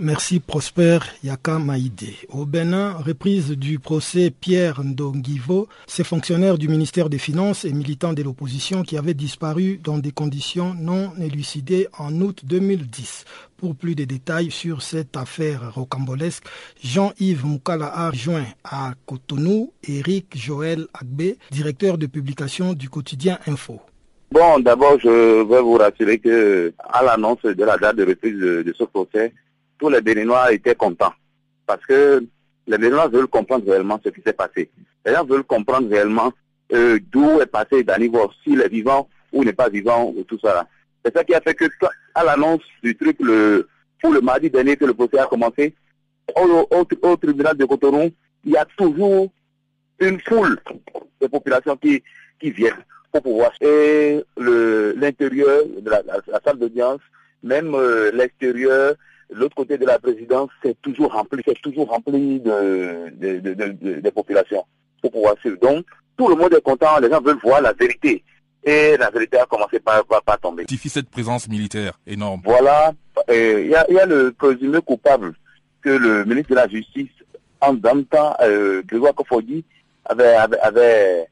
Merci Prosper Yaka Maïdé. Au Bénin, reprise du procès Pierre Ndongivo, ces fonctionnaires du ministère des Finances et militants de l'opposition qui avaient disparu dans des conditions non élucidées en août 2010. Pour plus de détails sur cette affaire rocambolesque, Jean-Yves Moukala a rejoint à Cotonou Eric Joël Agbe, directeur de publication du quotidien Info. Bon, d'abord, je vais vous rassurer que à l'annonce de la date de reprise de ce procès, tous les Béninois étaient contents. Parce que les Béninois veulent comprendre réellement ce qui s'est passé. Les gens veulent comprendre réellement euh, d'où est passé Danivor, s'il est vivant ou n'est pas vivant, ou tout ça. C'est ça qui a fait que, à l'annonce du truc, le, pour le mardi dernier que le procès a commencé, au, tribunal de Cotonou, il y a toujours une foule de populations qui, qui viennent pour pouvoir. Et l'intérieur de la, salle d'audience, même euh, l'extérieur, l'autre côté de la présidence, c'est toujours rempli, c'est toujours rempli de, de, populations pour pouvoir suivre. Donc, tout le monde est content, les gens veulent voir la vérité. Et la vérité a commencé par, par, par tomber. cette présence militaire énorme. Voilà, il y, a, y, a, le présumé coupable que le ministre de la Justice, en même temps, euh, Grégoire Kofodi, avait, avait,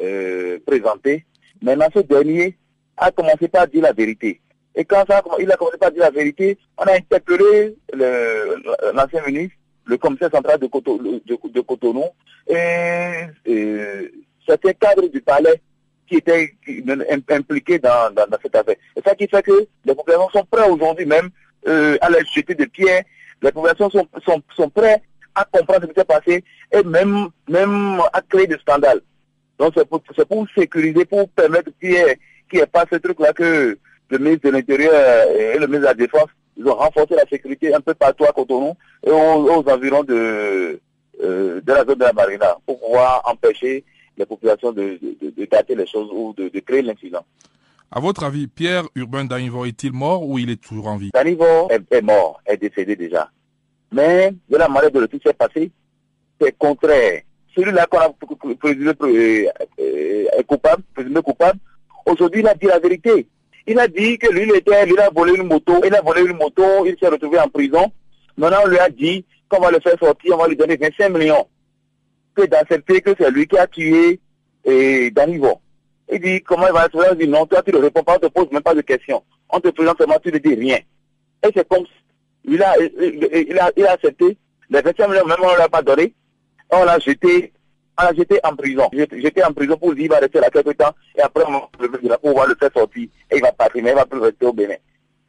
euh, présenté. Maintenant, ce dernier a commencé par dire la vérité. Et quand ça, il a commencé par dire la vérité, on a interpellé l'ancien ministre, le commissaire central de, Cotonou, et, certains cadres du palais qui étaient impliqués dans, cette affaire. Et ça qui fait que les populations sont prêtes aujourd'hui même euh, à les jeter de pierres, les populations sont, sont, sont prêtes à comprendre ce qui s'est passé et même, même à créer des scandales. Donc c'est pour, pour, sécuriser, pour permettre qu'il n'y ait, pas ce truc-là que le ministre de l'Intérieur et le ministre de la Défense, ils ont renforcé la sécurité un peu partout à Cotonou et aux, environs de, euh, de la zone de la Marina pour pouvoir empêcher les populations de, de, dater les choses ou de, créer l'incident. À votre avis, Pierre Urbain Danivo est-il mort ou il est toujours en vie? Danivo est, mort, est décédé déjà. Mais de la manière dont le tout s'est passé, c'est contraire celui-là qu'on a présumé euh, euh, coupable, présumé coupable, aujourd'hui il a dit la vérité. Il a dit que lui, il, était, il a volé une moto, il a volé une moto, il s'est retrouvé en prison. Maintenant, on lui a dit qu'on va le faire sortir, on va lui donner 25 millions. Que d'accepter que c'est lui qui a tué et Danivo. Il dit, comment il va se faire Il dit, non, toi, tu ne réponds pas, on ne te pose même pas de questions. On te présente seulement, tu ne dis rien. Et c'est comme, il a, il, a, il a accepté, les 25 millions, même on ne l'a pas donné on l'a jeté, l'a jeté en prison. J'étais en prison pour dire qu'il va rester là quelque temps et après on va pouvoir le faire sortir et il va partir, mais il va plus rester au Bénin.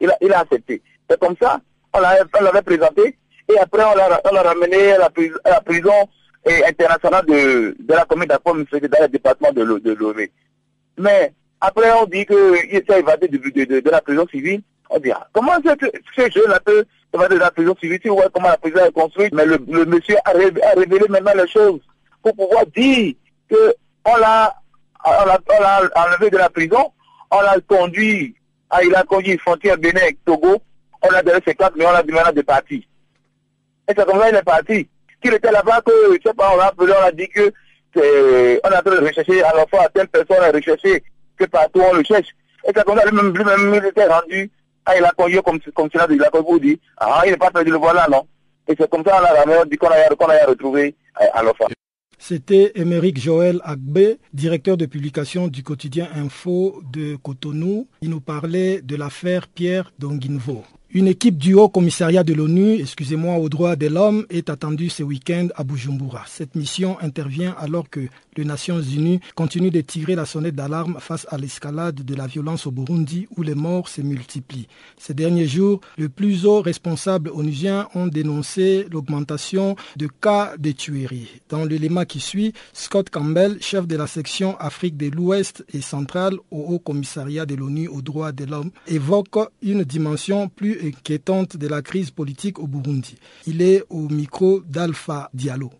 Il a, accepté. C'est comme ça, on l'avait présenté et après on l'a ramené à la, prison, internationale de, la commune d'accord dans le département de, de Mais après on dit qu'il s'est évadé de, la prison civile. On dit, ah, comment ce jeune-là peut de la prison civile, tu vois comment la prison est construite, mais le, monsieur a, révélé maintenant les choses pour pouvoir dire que on l'a enlevé de la prison, on l'a conduit, à, il a conduit frontière Bénin avec Togo, on a donné ses cartes, mais on a dit maintenant de partir. Et c'est comme ça qu'il est parti. Qu'il était là-bas que, je sais pas, on l'a appelé, on a dit que on a train de rechercher à la fois à telle personne à rechercher que partout on le cherche. Et c'est comme ça lui-même, lui-même, il était rendu ah, il a conduit comme, comme cela, il a vous dit, ah, il n'est pas perdu, le voilà, non. Et c'est comme ça qu'on a, dit qu'on a, qu'on a retrouvé à l'enfant. C'était Émeric Joël Agbe, directeur de publication du quotidien Info de Cotonou. Il nous parlait de l'affaire Pierre Donguinvo. Une équipe du Haut Commissariat de l'ONU, excusez-moi, aux droits de l'homme est attendue ce week-end à Bujumbura. Cette mission intervient alors que les Nations Unies continuent de tirer la sonnette d'alarme face à l'escalade de la violence au Burundi où les morts se multiplient. Ces derniers jours, les plus hauts responsables onusiens ont dénoncé l'augmentation de cas de tueries. Dans l'élément qui suit, Scott Campbell, chef de la section Afrique de l'Ouest et centrale au Haut Commissariat de l'ONU aux droits de l'homme, évoque une dimension plus inquiétante de la crise politique au Burundi. Il est au micro d'Alpha Diallo.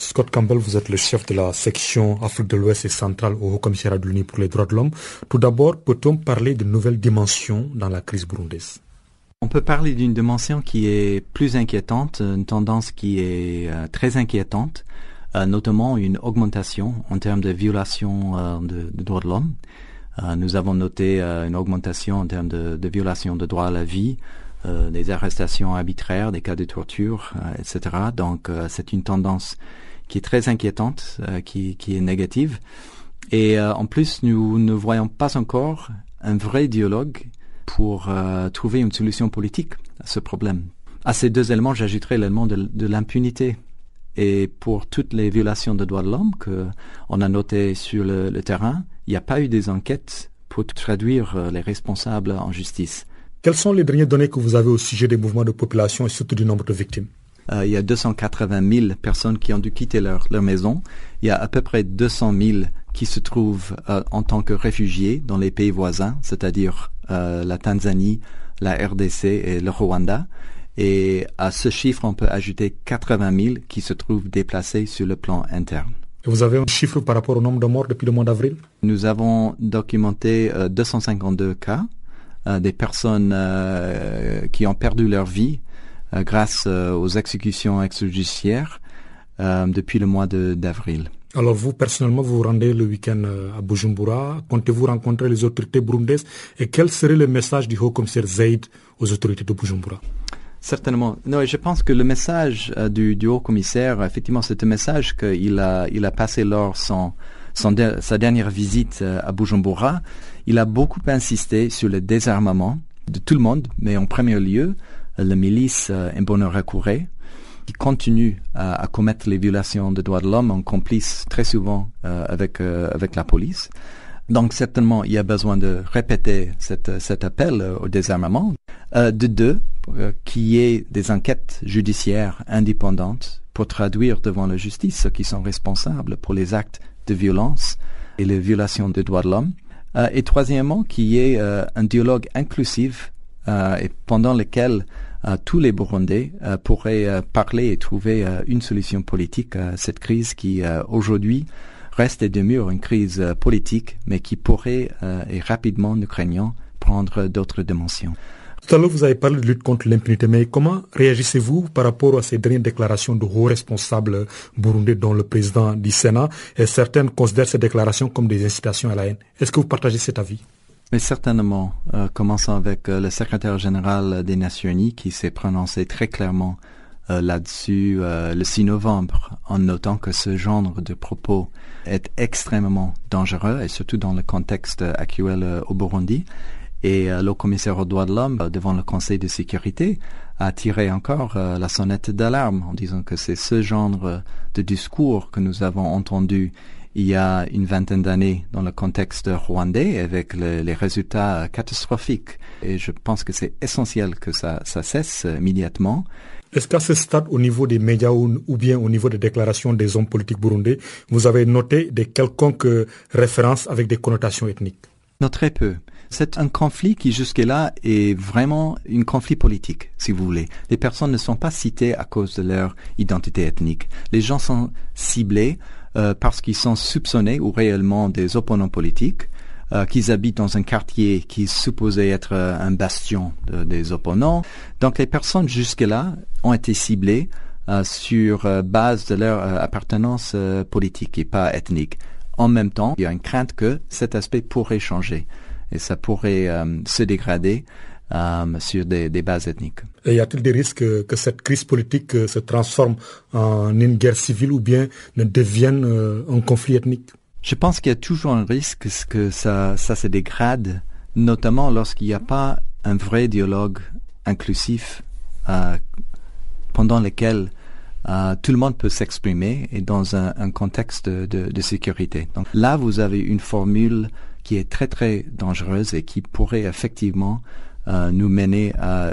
Scott Campbell, vous êtes le chef de la section Afrique de l'Ouest et centrale au Haut Commissariat de l'ONU pour les droits de l'homme. Tout d'abord, peut-on parler de nouvelles dimensions dans la crise burundaise? On peut parler d'une dimension qui est plus inquiétante, une tendance qui est euh, très inquiétante, euh, notamment une augmentation en termes de violation euh, de, droits de l'homme. nous avons noté une augmentation en termes de, de violation de droits à la vie, des arrestations arbitraires, des cas de torture, etc. Donc c'est une tendance qui est très inquiétante, euh, qui, qui, est négative. Et euh, en plus, nous ne voyons pas encore un vrai dialogue pour euh, trouver une solution politique à ce problème. À ces deux éléments, j'ajouterai l'élément de, de l'impunité. Et pour toutes les violations de droits de l'homme que on a notées sur le, le terrain, il n'y a pas eu des enquêtes pour traduire les responsables en justice. Quelles sont les dernières données que vous avez au sujet des mouvements de population et surtout du nombre de victimes? Euh, il y a 280 000 personnes qui ont dû quitter leur, leur maison. Il y a à peu près 200 000 qui se trouvent euh, en tant que réfugiés dans les pays voisins, c'est-à-dire euh, la Tanzanie, la RDC et le Rwanda. Et à ce chiffre, on peut ajouter 80 000 qui se trouvent déplacés sur le plan interne. Vous avez un chiffre par rapport au nombre de morts depuis le mois d'avril? Nous avons documenté 252 cas, des personnes qui ont perdu leur vie euh, grâce euh, aux exécutions extrajudiciaires euh, depuis le mois d'avril. Alors vous, personnellement, vous vous rendez le week-end à Bujumbura. Comptez-vous rencontrer les autorités burundaises? Et quel serait le message du haut-commissaire Zaid aux autorités de Bujumbura? Certainement. Non, je pense que le message du, du haut-commissaire, effectivement, c'est un message qu'il a, il a passé lors son, son sa dernière visite à Bujumbura. Il a beaucoup insisté sur le désarmement de tout le monde, mais en premier lieu la milice euh, Imbonerakure qui continuent à, commettre les violations des droits de l'homme en complice très souvent avec, avec la police. Donc certainement, il y a besoin de répéter cet appel au désarmement. de deux, qu'il y ait des enquêtes judiciaires indépendantes pour traduire devant la justice ceux qui sont responsables pour les actes de violence et les violations des droits de l'homme. Euh, et troisièmement, qu'il y ait euh, un dialogue inclusif euh, et pendant lequel tous les Burundais pourraient parler et trouver une solution politique à cette crise qui aujourd'hui reste et demeure une crise politique, mais qui pourrait et rapidement, nous craignons, prendre d'autres dimensions. Tout à l'heure, vous avez parlé de lutte contre l'impunité, mais comment réagissez-vous par rapport à ces dernières déclarations de hauts responsables burundais, dont le président du Sénat, et certaines considèrent ces déclarations comme des incitations à la haine? Est-ce que vous partagez cet avis? Mais certainement, euh, commençons avec euh, le secrétaire général des Nations Unies qui s'est prononcé très clairement euh, là-dessus le 6 novembre en notant que ce genre de propos est extrêmement dangereux et surtout dans le contexte actuel au Burundi. Et euh, le commissaire aux droits de l'homme, euh, devant le Conseil de sécurité, a tiré encore euh, la sonnette d'alarme en disant que c'est ce genre de discours que nous avons entendu il y a une vingtaine d'années dans le contexte rwandais avec les résultats catastrophiques. Et je pense que c'est essentiel que ça, ça cesse immédiatement. Est-ce qu'à ce stade, au niveau des médias ou, ou, bien au niveau des déclarations des hommes politiques burundais, vous avez noté des quelconques références avec des connotations ethniques? Non, très peu. C'est un conflit qui jusque-là est vraiment un conflit politique, si vous voulez. Les personnes ne sont pas citées à cause de leur identité ethnique. Les gens sont ciblés euh, parce qu'ils sont soupçonnés ou réellement des opposants politiques, euh, qu'ils habitent dans un quartier qui est supposé être euh, un bastion des opposants. Donc les personnes jusque-là ont été ciblées sur base de leur appartenance politique et pas ethnique. En même temps, il y a une crainte que cet aspect pourrait changer et ça pourrait euh, se dégrader euh, sur des, bases ethniques. Et y a-t-il des risques que, cette crise politique euh, se transforme en une guerre civile ou bien ne devienne un conflit ethnique? Je pense qu'il y a toujours un risque que ça, ça se dégrade, notamment lorsqu'il n'y a pas un vrai dialogue inclusif pendant lequel tout le monde peut s'exprimer et dans un, contexte de, de, sécurité. Donc là, vous avez une formule qui est très très dangereuse et qui pourrait effectivement euh, nous mener à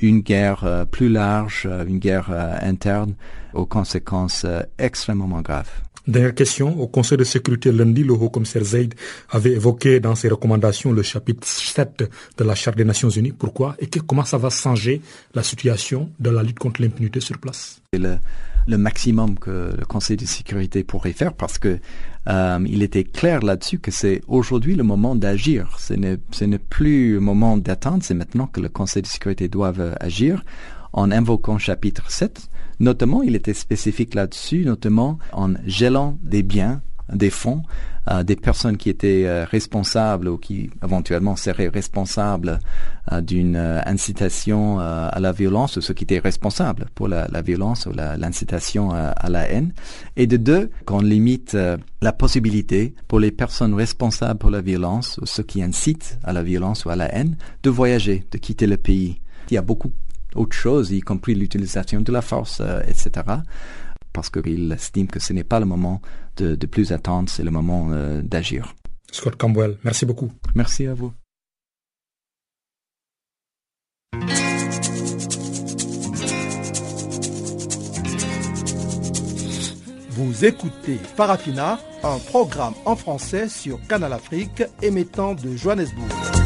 une guerre euh, plus large, euh, une guerre interne aux conséquences extrêmement graves. Dernière question. Au Conseil de sécurité lundi, le haut-commissaire Zaid avait évoqué dans ses recommandations le chapitre 7 de la Charte des Nations Unies. Pourquoi et comment ça va changer la situation de la lutte contre l'impunité sur place? Le maximum que le Conseil de sécurité pourrait faire parce que euh, il était clair là-dessus que c'est aujourd'hui le moment d'agir. Ce n'est plus le moment d'attendre, c'est maintenant que le Conseil de sécurité doit agir en invoquant chapitre 7. Notamment, il était spécifique là-dessus, notamment en gelant des biens, des fonds euh, des personnes qui étaient euh, responsables ou qui éventuellement seraient responsables euh, d'une incitation à la violence ou ceux qui étaient responsables pour la, violence ou l'incitation à la haine. Et de deux, qu'on limite la possibilité pour les personnes responsables pour la violence ou ceux qui incitent à la violence ou à la haine de voyager, de quitter le pays. Il y a beaucoup d'autres choses, y compris l'utilisation de la force, etc parce qu'il estime que ce n'est pas le moment de, plus attendre, c'est le moment euh, d'agir. Scott Campbell, merci beaucoup. Merci à vous. Vous écoutez Farafina, un programme en français sur Canal Afrique émettant de Johannesburg.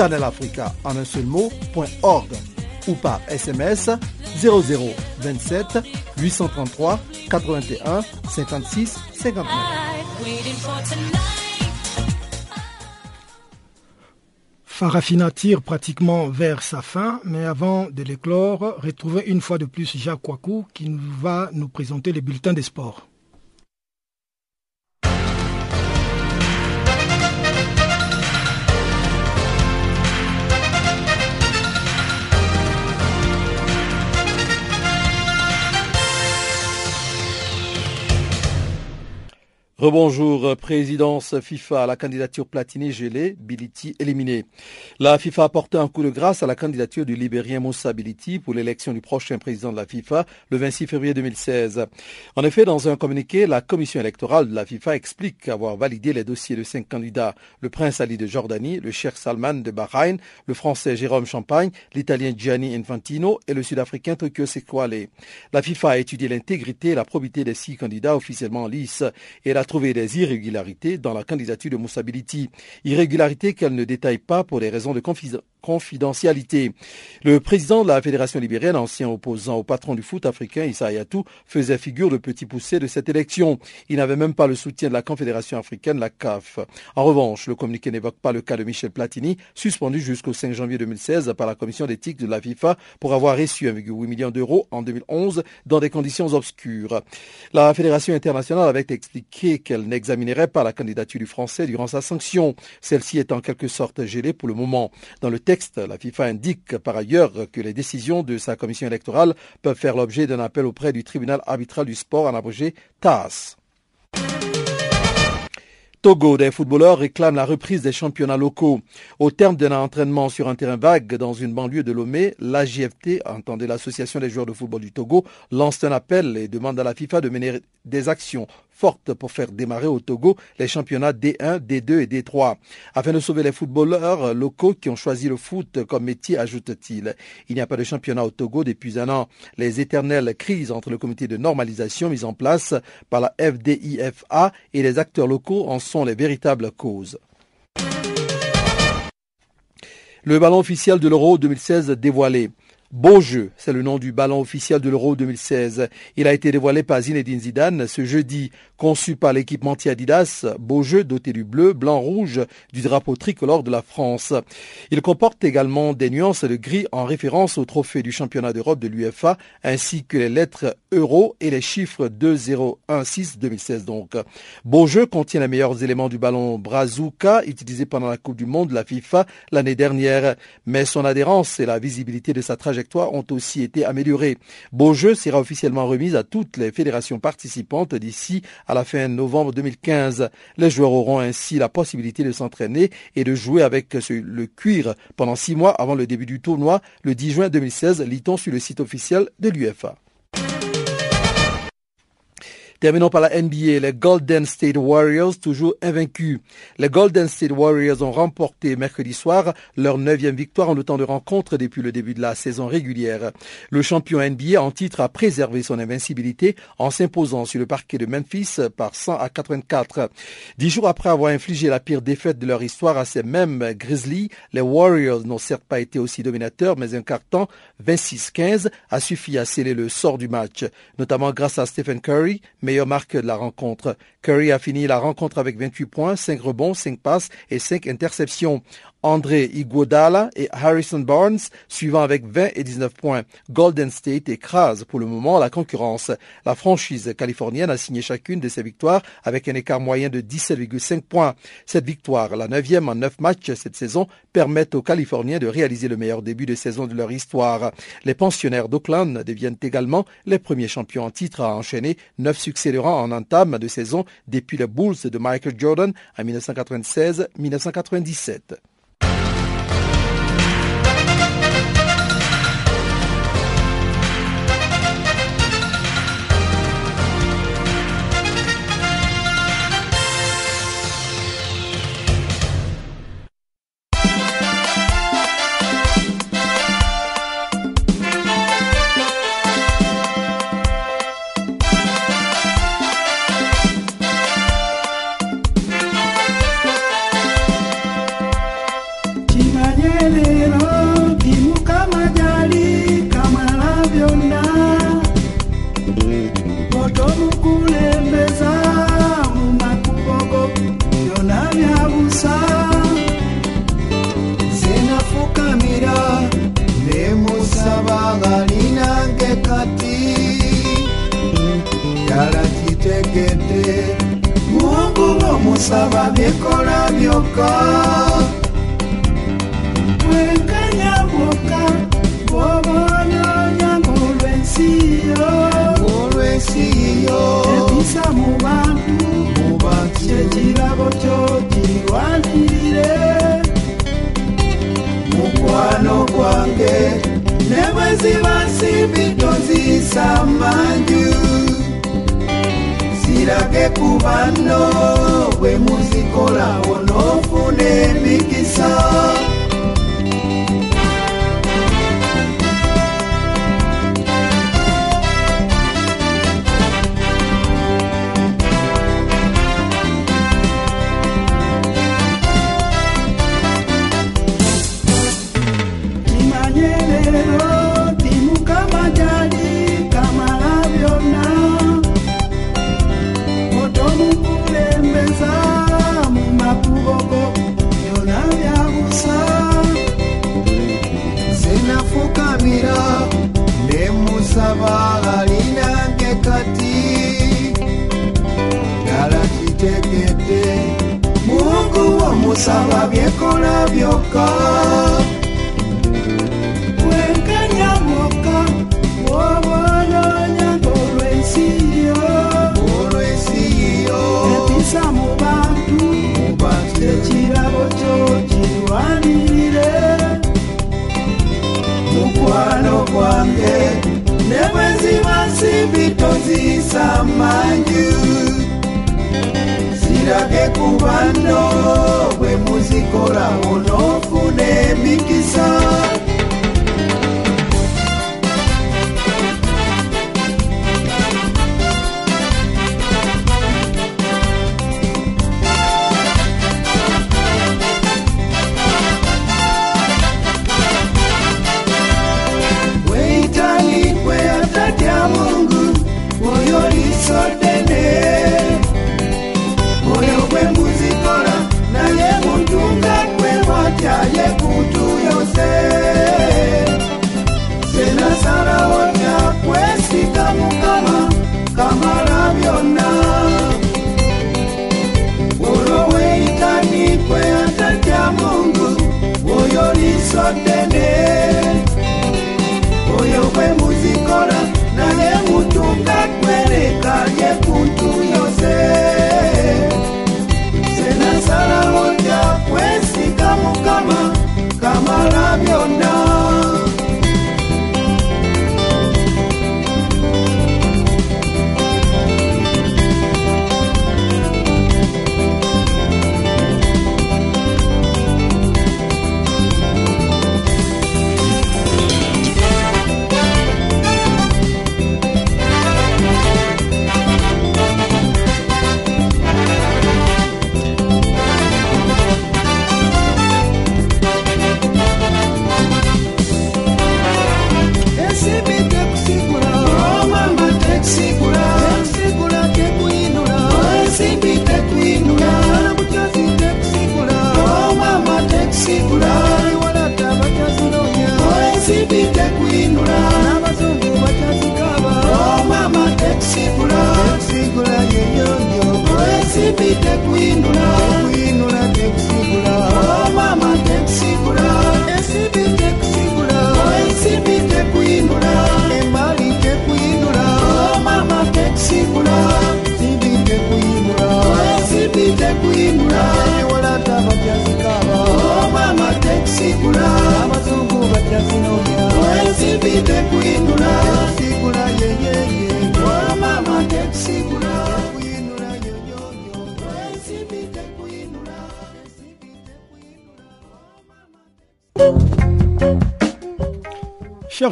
en un seul mot.org ou par SMS 0027 833 81 56 59. Farafina tire pratiquement vers sa fin, mais avant de l'éclore, retrouvez une fois de plus Jacques Wakou qui va nous présenter les bulletins des sports. Rebonjour, présidence FIFA, la candidature Platini gelée, Biliti éliminé. La FIFA a porté un coup de grâce à la candidature du Libérien Moussa Biliti pour l'élection du prochain président de la FIFA le 26 février 2016. En effet, dans un communiqué, la commission électorale de la FIFA explique avoir validé les dossiers de cinq candidats, le prince Ali de Jordanie, le Cheikh Salman de Bahreïn, le français Jérôme Champagne, l'italien Gianni Infantino et le sud-africain Tokyo Sekwale. La FIFA a étudié l'intégrité et la probité des six candidats officiellement en lice trouvé des irrégularités dans la candidature de Moussa Irrégularités qu'elle ne détaille pas pour des raisons de confidentialité. Le président de la Fédération libérienne, ancien opposant au patron du foot africain Issa Ayatou, faisait figure de petit poussé de cette élection. Il n'avait même pas le soutien de la Confédération africaine, la CAF. En revanche, le communiqué n'évoque pas le cas de Michel Platini, suspendu jusqu'au 5 janvier 2016 par la commission d'éthique de la FIFA pour avoir reçu 1,8 million d'euros en 2011 dans des conditions obscures. La Fédération internationale avait expliqué qu'elle n'examinerait pas la candidature du Français durant sa sanction. Celle-ci est en quelque sorte gelée pour le moment. Dans le texte, la FIFA indique par ailleurs que les décisions de sa commission électorale peuvent faire l'objet d'un appel auprès du tribunal arbitral du sport en abrégé TAS. Togo, des footballeurs réclament la reprise des championnats locaux. Au terme d'un entraînement sur un terrain vague dans une banlieue de Lomé, l'AJFT, entendez l'Association des joueurs de football du Togo, lance un appel et demande à la FIFA de mener des actions forte pour faire démarrer au Togo les championnats D1, D2 et D3. Afin de sauver les footballeurs locaux qui ont choisi le foot comme métier, ajoute-t-il. Il n'y a pas de championnat au Togo depuis un an. Les éternelles crises entre le comité de normalisation mis en place par la FDIFA et les acteurs locaux en sont les véritables causes. Le ballon officiel de l'Euro 2016 dévoilé. Beau jeu, c'est le nom du ballon officiel de l'Euro 2016. Il a été dévoilé par Zinedine Zidane ce jeudi. Conçu par l'équipementier Adidas, beau jeu doté du bleu, blanc, rouge du drapeau tricolore de la France. Il comporte également des nuances de gris en référence au trophée du championnat d'Europe de l'UFA ainsi que les lettres euro et les chiffres 2016 2016 donc. Beau jeu contient les meilleurs éléments du ballon Brazuca utilisé pendant la Coupe du Monde de la FIFA l'année dernière, mais son adhérence et la visibilité de sa trajectoire ont aussi été améliorées. Beaujeu sera officiellement remise à toutes les fédérations participantes d'ici à la fin novembre 2015. Les joueurs auront ainsi la possibilité de s'entraîner et de jouer avec le cuir pendant six mois avant le début du tournoi le 10 juin 2016, lit-on sur le site officiel de l'UFA. Terminons par la NBA, les Golden State Warriors, toujours invaincus. Les Golden State Warriors ont remporté mercredi soir leur neuvième victoire en le temps de rencontre depuis le début de la saison régulière. Le champion NBA en titre a préservé son invincibilité en s'imposant sur le parquet de Memphis par 100 à 84. Dix jours après avoir infligé la pire défaite de leur histoire à ces mêmes Grizzlies, les Warriors n'ont certes pas été aussi dominateurs, mais un carton 26-15 a suffi à sceller le sort du match, notamment grâce à Stephen Curry, meilleure marque de la rencontre. Curry a fini la rencontre avec 28 points, 5 rebonds, 5 passes et 5 interceptions. André Iguodala et Harrison Barnes suivant avec 20 et 19 points. Golden State écrase pour le moment la concurrence. La franchise californienne a signé chacune de ses victoires avec un écart moyen de 17,5 points. Cette victoire, la neuvième en neuf matchs cette saison, permet aux Californiens de réaliser le meilleur début de saison de leur histoire. Les pensionnaires d'Oakland deviennent également les premiers champions en titre à enchaîner neuf succès en entame de saison depuis les Bulls de Michael Jordan en 1996-1997. ekitala kete, mungu bwomusaba byekola byokka. Bwenkanya bwokka bw'oboonoonya ng'olw'ensiyo ng'olw'ensiyo ekisa mu bantu mu bantu kyekirabo kyo kirwanirire mukwano gwange ne bwe ziba nsimbi toziyisa manju zirage ku banno bwe muzikola onoofuna emikisa omusaba byekola byokka bwenkanya mwokka bw'oboonoonya ng'olwensiyo olwensiyo episa mu bantu ekirabo kyo kirwanirire mukwano gwange ne bwe ziba nsimbi toziyisa manju zirage ku banno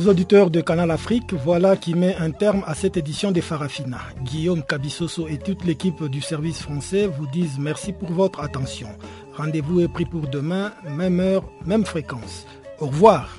Auditeurs de Canal Afrique, voilà qui met un terme à cette édition des Farafina. Guillaume Kabissoso et toute l'équipe du service français vous disent merci pour votre attention. Rendez-vous est pris pour demain, même heure, même fréquence. Au revoir.